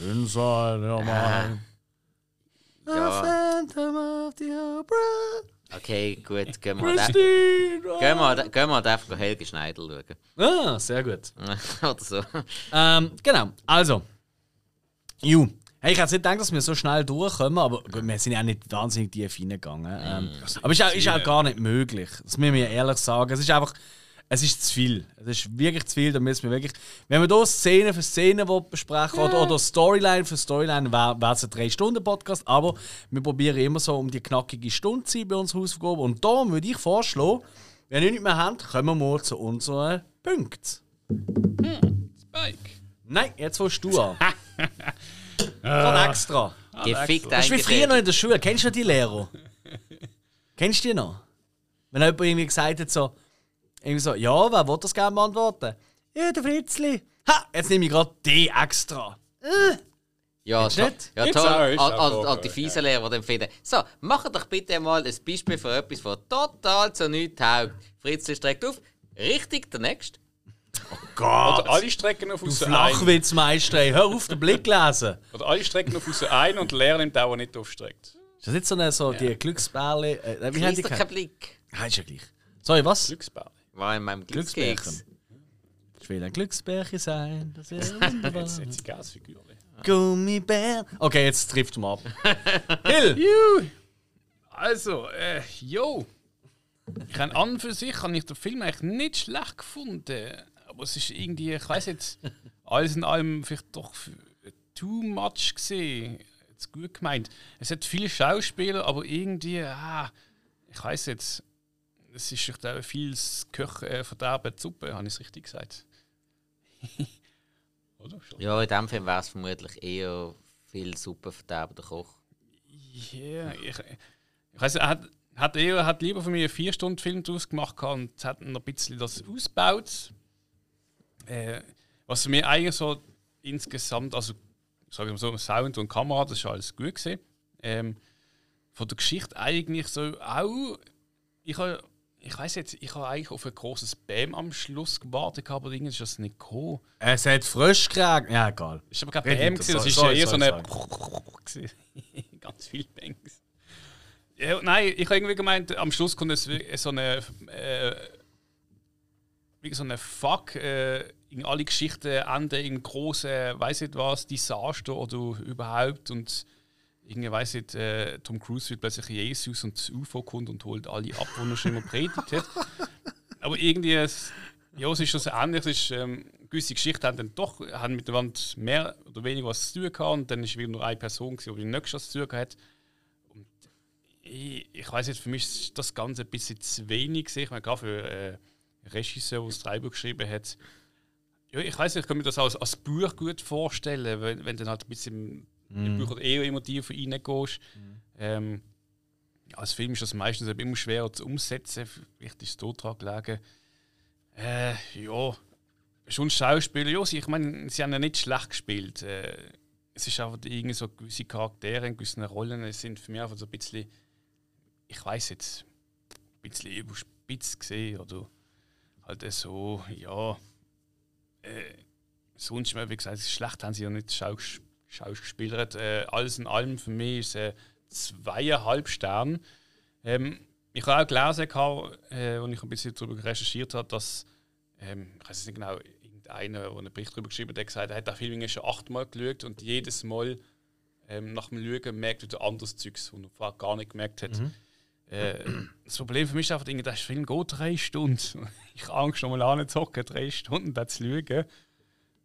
Inside your mind. Ja, Phantom of the Opera. okay, gut, gehen wir da. Gehen wir, gehen wir einfach Helge Schneider schauen. Ah, sehr gut. Oder so. Ähm, genau, also. Ju. Hey, ich hätte nicht gedacht, dass wir so schnell durchkommen, aber gut, wir sind ja auch nicht wahnsinnig tief hineingegangen. Ähm, aber ist auch, ist auch gar nicht möglich. Das müssen wir ehrlich sagen. Es ist einfach. Es ist zu viel. Es ist wirklich zu viel. Da müssen wir wirklich. Wenn wir hier Szene für Szene besprechen oder, oder Storyline für Storyline, wäre es ein 3-Stunden-Podcast. Aber wir probieren immer so um die knackige Stunde zu sein bei uns Hausaufgaben. Und da würde ich vorschlagen, wenn ihr nichts mehr habt, kommen wir mal zu unseren Punkten. Spike. Nein, jetzt fängst du an. Von extra. Gefickt Das ist wie früher noch in der Schule. Kennst du noch die Lehrer? Kennst du die noch? Wenn jemand irgendwie gesagt hat, so, irgendwie so, ja, wer will das gerne beantworten? Ja, der Fritzli. Ha, jetzt nehme ich gerade die extra. Ja, Jetzt to nicht? ja toll. all, all vorgekommen, die fiesen Lehrer, die dann finden, so, macht doch bitte mal ein Beispiel für etwas, das total zu nichts taugt. Fritzli streckt auf. Richtig, der nächste. Gott. Oder alle strecken auf Du raus ein. Flachwitzmeister, hör auf den Blick lesen. Oder alle strecken auf raus ein und der Lehrer nimmt auch, nicht aufstreckt. Ist das nicht so eine, so die Glücksbärle? Äh, wie haben die keinen geheißen? Blick. Ah, ist ja gleich. Sorry, was? Glücksbär. War in meinem Glückskeks. Glücksbärchen. Ich will ein Glücksbärchen sein. Das wäre wunderbar. Jetzt hat sie Gasfigur. Gummibär. Okay, jetzt trifft man ab. Hill! Also, äh, jo. Ich habe an und für sich habe ich den Film eigentlich nicht schlecht gefunden. Aber es ist irgendwie, ich weiß jetzt, alles in allem vielleicht doch too much gesehen. Jetzt gut gemeint. Es hat viele Schauspieler, aber irgendwie, ah, ich weiß jetzt, es ist auch viel Köch äh, verderben die Suppe, habe ich es richtig gesagt. Oder? Schon? Ja, in dem Film wäre es vermutlich eher viel suppenverderbender Koch. Ja, ich, ich weiß, er hat, hat, eher, hat lieber von mir einen 4-Stunden-Film daraus gemacht und hat noch ein bisschen das ausgebaut. Äh, was für mich eigentlich so insgesamt, also sagen wir so, Sound und Kamera, das ist alles gut gesehen. Ähm, von der Geschichte eigentlich so auch. Ich habe, ich weiß jetzt, ich habe eigentlich auf ein großes Bam am Schluss gewartet, aber irgendwie ist das nicht gekommen. Es hat frisch gekriegt. Ja, egal. Es ist aber kein weiter, gewesen, das ist ja eher so eine. Ganz viele Bangs. Ja, nein, ich habe irgendwie gemeint, am Schluss kommt es wie so eine. Äh, wie so eine Fuck. Äh, in alle Geschichten enden in große, weiß nicht was, Desaster oder überhaupt. Und irgendwie, weiß nicht, äh, Tom Cruise wird plötzlich Jesus und das UFO kommt und holt alle ab, die er schon immer predigt hat. Aber irgendwie, es, ja, es ist schon so ähnlich. Es ist, ähm, gewisse Geschichten haben dann doch haben mit der Wand mehr oder weniger was zu tun gehabt und dann ist wieder nur eine Person, gewesen, die nichts was zu tun hat. Und ich, ich weiß jetzt, für mich ist das Ganze ein bisschen zu wenig. gewesen. Ich meine, gerade für äh, Regisseur, der das Drehbuch geschrieben hat, ja, ich weiß nicht, ich kann mir das als, als Buch gut vorstellen, wenn, wenn dann halt ein bisschen im Buch eher emotiv reingehst. Ähm, ja, als Film ist das meistens immer schwerer zu umsetzen. Vielleicht ist es dort dran gelegen. Äh, ja, schon Schauspieler, ja, ich meine, sie haben ja nicht schlecht gespielt. Äh, es ist einfach irgendwie so gewisse Charaktere in gewissen Rollen, es sind für mich einfach so ein bisschen, ich weiß jetzt, ein bisschen überspitzt gesehen oder halt so, ja. Äh, sonst, wie gesagt, schlecht haben sie ja nicht Schaus Schauspieler. Äh, alles in allem für mich ist es äh, zweieinhalb Sterne. Ähm, ich habe auch gelesen, gehabt, äh, als ich ein bisschen darüber recherchiert habe, dass, ähm, ich weiß nicht genau, irgendeiner, der einen Bericht darüber geschrieben hat, der gesagt hat, er hat den Film schon achtmal geschaut und jedes Mal ähm, nach dem Schauen merkt er anderes Zeugs, das er vorher gar nicht gemerkt hat. Äh, das Problem für mich ist einfach, der Film geht drei Stunden. Ich habe Angst, noch mal anzocken, drei Stunden da zu schauen.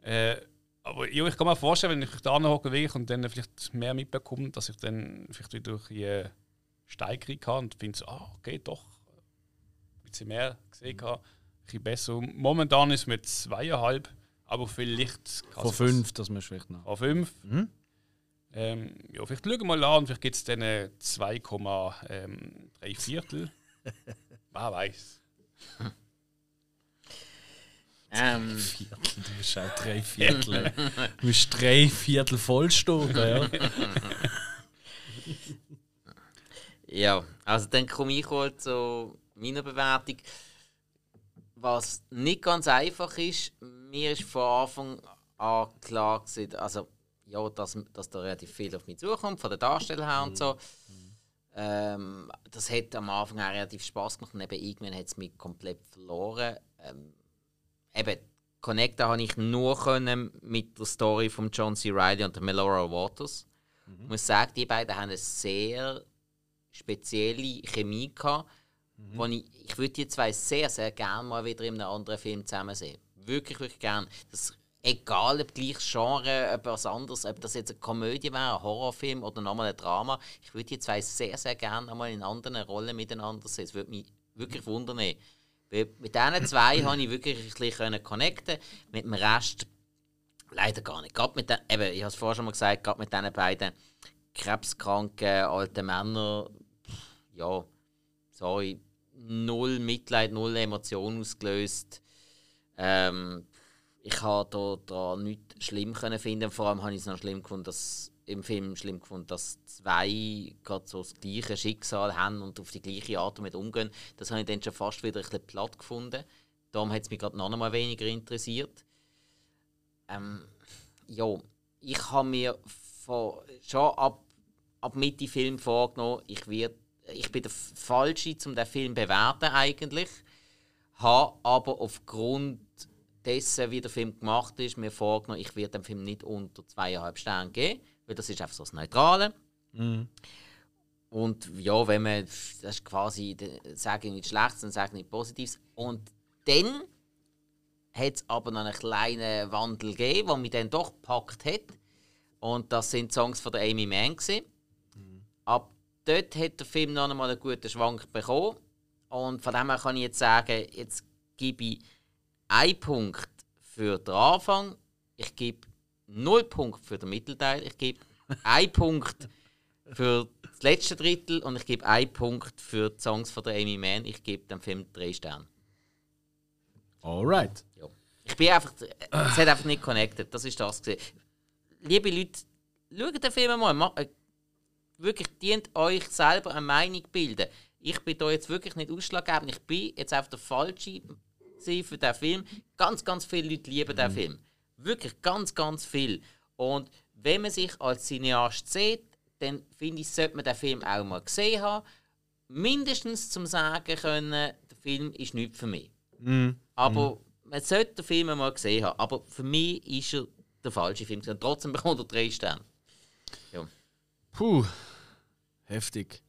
Äh, aber ja, ich kann mir vorstellen, wenn ich da anhocke und dann vielleicht mehr mitbekomme, dass ich dann vielleicht wieder durch die Steigerung habe und finde, so, ah, okay, doch, ein bisschen mehr gesehen habe, ein bisschen besser. Momentan ist es mit zweieinhalb, aber vielleicht Von fünf, das musst du vielleicht noch. Von fünf. Mhm. Ähm, ja, vielleicht schauen wir mal an, vielleicht gibt es dann äh, 2,3 Viertel. Wer weiß. Ähm, Viertel, du bist auch drei Viertel. du bist drei Viertel Vollstunden, ja. ja, also dann komme ich halt zu meiner Bewertung. Was nicht ganz einfach ist, mir ist von Anfang an klar gewesen, also ja, dass, dass da relativ viel auf mich zukommt, von den Darstellern her und so. Ähm, das hat am Anfang auch relativ Spaß gemacht und eben irgendwann hat es mich komplett verloren. Ähm, eben, connecten habe ich nur können mit der Story von John C. Reilly und der Melora Waters. Ich muss sagen, die beiden haben eine sehr spezielle Chemie gehabt, wo ich, ich würde die zwei sehr, sehr gerne mal wieder in einem anderen Film zusammen sehen. Wirklich, wirklich gerne. Das, egal ob gleiches Genre, ob was anderes, ob das jetzt eine Komödie wäre, ein Horrorfilm oder nochmal ein Drama. Ich würde die zwei sehr, sehr gerne einmal in anderen Rollen miteinander sehen. Es würde mich wirklich wundern. Mit diesen zwei habe ich wirklich ein bisschen connecten Mit dem Rest leider gar nicht. Gerade mit den, eben, ich habe es vorher schon mal gesagt, gerade mit diesen beiden krebskranken alten Männern, ja, sorry, null Mitleid, null Emotion ausgelöst. Ähm, ich habe da, da nichts schlimm können finden. Vor allem habe ich es noch schlimm gefunden, dass im Film schlimm gefunden, dass zwei gerade so das gleiche Schicksal haben und auf die gleiche Art damit umgehen. Das habe ich dann schon fast wieder ein bisschen platt gefunden. Darum hat es mich gerade noch einmal weniger interessiert. Ähm, ja, ich habe mir von, schon ab, ab Mitte Film vorgenommen, ich, wird, ich bin der Falsche, um den Film zu bewerten eigentlich. Habe aber aufgrund dessen, wie der Film gemacht ist, mir vorgenommen, ich werde dem Film nicht unter zweieinhalb Sterne geben, weil das ist einfach so das Neutrale. Mhm. Und ja, wenn man, das ist quasi, sage ich nicht Schlechtes, dann sage ich nicht Positives. Und dann hat es aber noch einen kleinen Wandel gegeben, der mich dann doch gepackt hat. Und das sind Songs von der Amy Mann. Mhm. Ab dort hat der Film noch einmal einen guten Schwank bekommen. Und von dem her kann ich jetzt sagen, jetzt gebe ich einen Punkt für den Anfang, ich gebe null Punkt für den Mittelteil, ich gebe einen Punkt für das letzte Drittel und ich gebe einen Punkt für die Songs von der Amy Mann. Ich gebe dem Film drei Sterne. Alright. Ja. Ich bin einfach. Es hat einfach nicht connected. Das ist das. Gewesen. Liebe Leute, schaut den Film mal. Äh, wirklich dient euch selber eine Meinung bilden. Ich bin da jetzt wirklich nicht ausschlaggebend. Ich bin jetzt auf der falsche für den Film. Ganz, ganz viele Leute lieben mhm. den Film. Wirklich ganz, ganz viel. Und wenn man sich als Cineast sieht, dann finde ich, sollte man den Film auch mal gesehen haben. Mindestens zum sagen können, der Film ist nicht für mich. Mhm. Aber mhm. man sollte den Film mal gesehen haben. Aber für mich ist er der falsche Film. Und trotzdem bekommt er drei Sterne. Ja. Puh, heftig.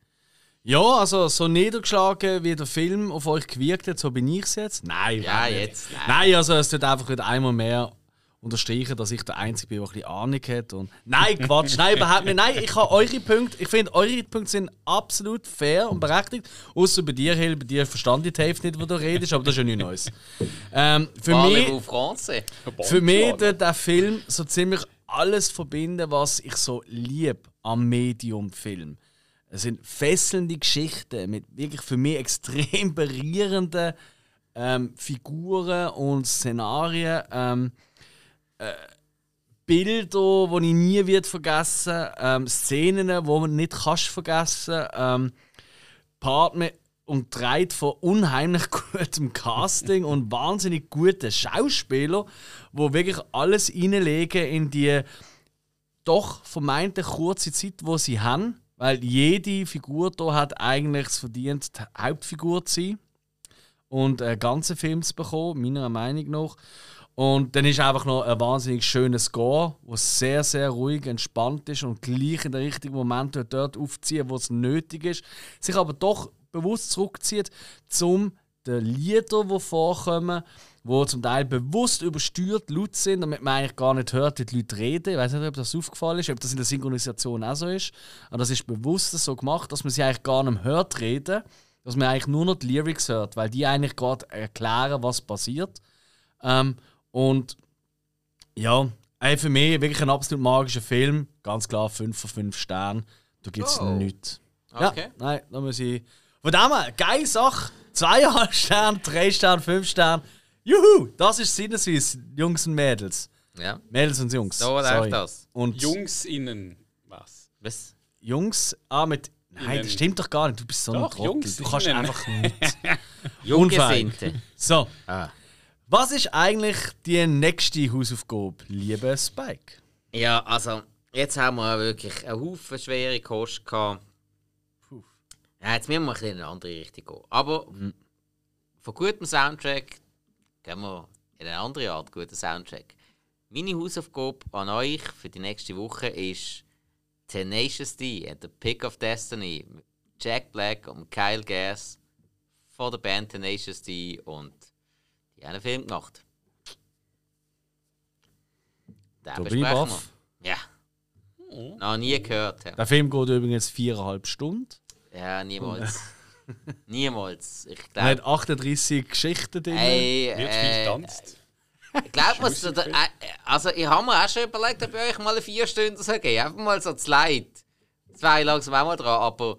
Ja, also so niedergeschlagen wie der Film auf euch gewirkt hat, so bin ich es jetzt. Nein, ja, jetzt. Nein. nein, also es tut einfach wieder einmal mehr unterstreichen, dass ich der Einzige bin, der ein bisschen Ahnung hat. Und nein, Quatsch, nein, überhaupt nicht. Nein, ich habe eure Punkte, ich finde, eure Punkte sind absolut fair und berechtigt. Außer bei dir, Hill, bei dir verstand ich die Hälfte nicht, wo du redest, aber das ist ja nichts Neues. Ähm, für mich, für mich tut der Film so ziemlich alles verbinden, was ich so liebe am Medium-Film. Es sind fesselnde Geschichten mit wirklich für mich extrem berührenden ähm, Figuren und Szenarien. Ähm, äh, Bilder, die ich nie wird vergessen ähm, Szenen, die man nicht kannst vergessen ähm, Partner und treibt von unheimlich gutem Casting und wahnsinnig guten Schauspielern, wo wirklich alles reinlegen in die doch vermeinte kurze Zeit, wo sie haben. Weil jede Figur hier hat eigentlich es verdient, die Hauptfigur zu sein und einen ganzen Film zu bekommen, meiner Meinung nach. Und dann ist einfach noch ein wahnsinnig schönes Score, das sehr, sehr ruhig, entspannt ist und gleich in den richtigen Moment dort aufziehen, wo es nötig ist. Sich aber doch bewusst zurückzieht, um den Lieder, die vorkommen, die zum Teil bewusst übersteuert laut sind, damit man eigentlich gar nicht hört, wie die Leute reden. Ich weiß nicht, ob das aufgefallen ist, ob das in der Synchronisation auch so ist. Aber das ist bewusst so gemacht, dass man sie eigentlich gar nicht hört reden, dass man eigentlich nur noch die Lyrics hört, weil die eigentlich gerade erklären, was passiert. Ähm, und ja, für mich wirklich ein absolut magischer Film. Ganz klar 5 von 5 Sternen. Da gibt es oh. nichts. Okay. Ja, nein, da muss ich. Von dem her, geile Sache. 2,5 Sterne, 3 Sterne, 5 Sterne. Juhu! Das ist Sinneswiss, Jungs und Mädels. Ja. Mädels und Jungs. So läuft das. Und Jungs innen. Was? Was? Jungs, ah, mit. Nein, das stimmt doch gar nicht. Du bist so doch, ein Trottel. Jungs du kannst innen. einfach nicht. Junggesinnte. So. Ah. Was ist eigentlich die nächste Hausaufgabe, lieber Spike? Ja, also jetzt haben wir wirklich einen Haufen schwere Kost gehabt. Ja, jetzt müssen wir ein bisschen in eine andere Richtung gehen. Aber von gutem Soundtrack gehen wir in eine andere Art guten Soundtrack. Meine Hausaufgabe an euch für die nächste Woche ist Tenacious D and the Pick of Destiny mit Jack Black und Kyle Gass von der Band Tenacious D und die haben einen Film gemacht. Den ich besprechen baff. wir. Ja. Noch nie gehört. Ja, Der Film geht übrigens viereinhalb Stunden. ja niemals. niemals. Ich Er glaube. hat 38 Geschichten drin. Ey, Wird viel äh, getanzt. Glaubt mir, so, also ich habe mir auch schon überlegt, ob ich euch mal eine vier Stunden so geben. Einfach mal so zu leid. Zwei langsam auch mal dran, aber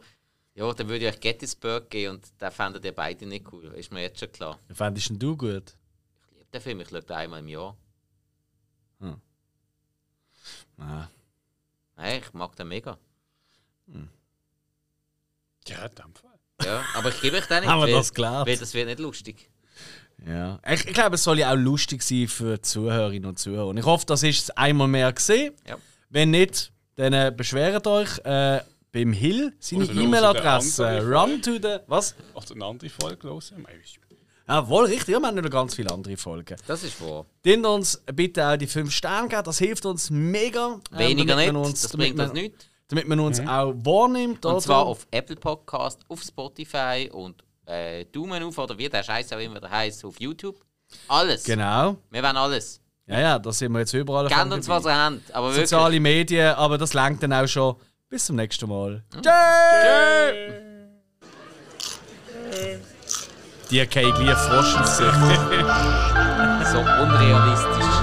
ja, dann würde ich euch Gettysburg geben und den fändet ihr beide nicht cool. Ist mir jetzt schon klar. Fändest denn du gut? Ich liebe den Film, ich schaue den einmal im Jahr. Ah. Hey, ich mag den mega. Ja, in dem Fall. Ja, aber ich gebe euch den nicht, Haben wir weil, das gelernt? weil das wird nicht lustig. Ja. Ich, ich glaube, es soll ja auch lustig sein für Zuhörerinnen und Zuhörer. Und ich hoffe, das ist es einmal mehr gesehen. Ja. Wenn nicht, dann äh, beschwert euch äh, beim Hill seine los E-Mail-Adresse. Run to the. Was? Also eine andere Folge hören. Ja, wohl richtig. Wir haben noch ganz viele andere Folgen. Das ist wahr. Dient uns bitte auch die 5 Sterne geben, das hilft uns mega. ähm, Weniger damit nicht, uns, das damit bringt uns man- nichts. Damit man uns auch wahrnimmt. Und zwar auf Apple Podcast, auf Spotify und äh, Daumen auf oder wie der Scheiß auch immer der heißt auf YouTube. Alles. Genau. Wir wollen alles. Ja, ja, da sind wir jetzt überall. Gebt uns, was ihr habt. Aber wirklich. Soziale Medien, aber das langt dann auch schon. Bis zum nächsten Mal. Tschö! Die kriegen gleich Frosch ins Gesicht. so unrealistisch.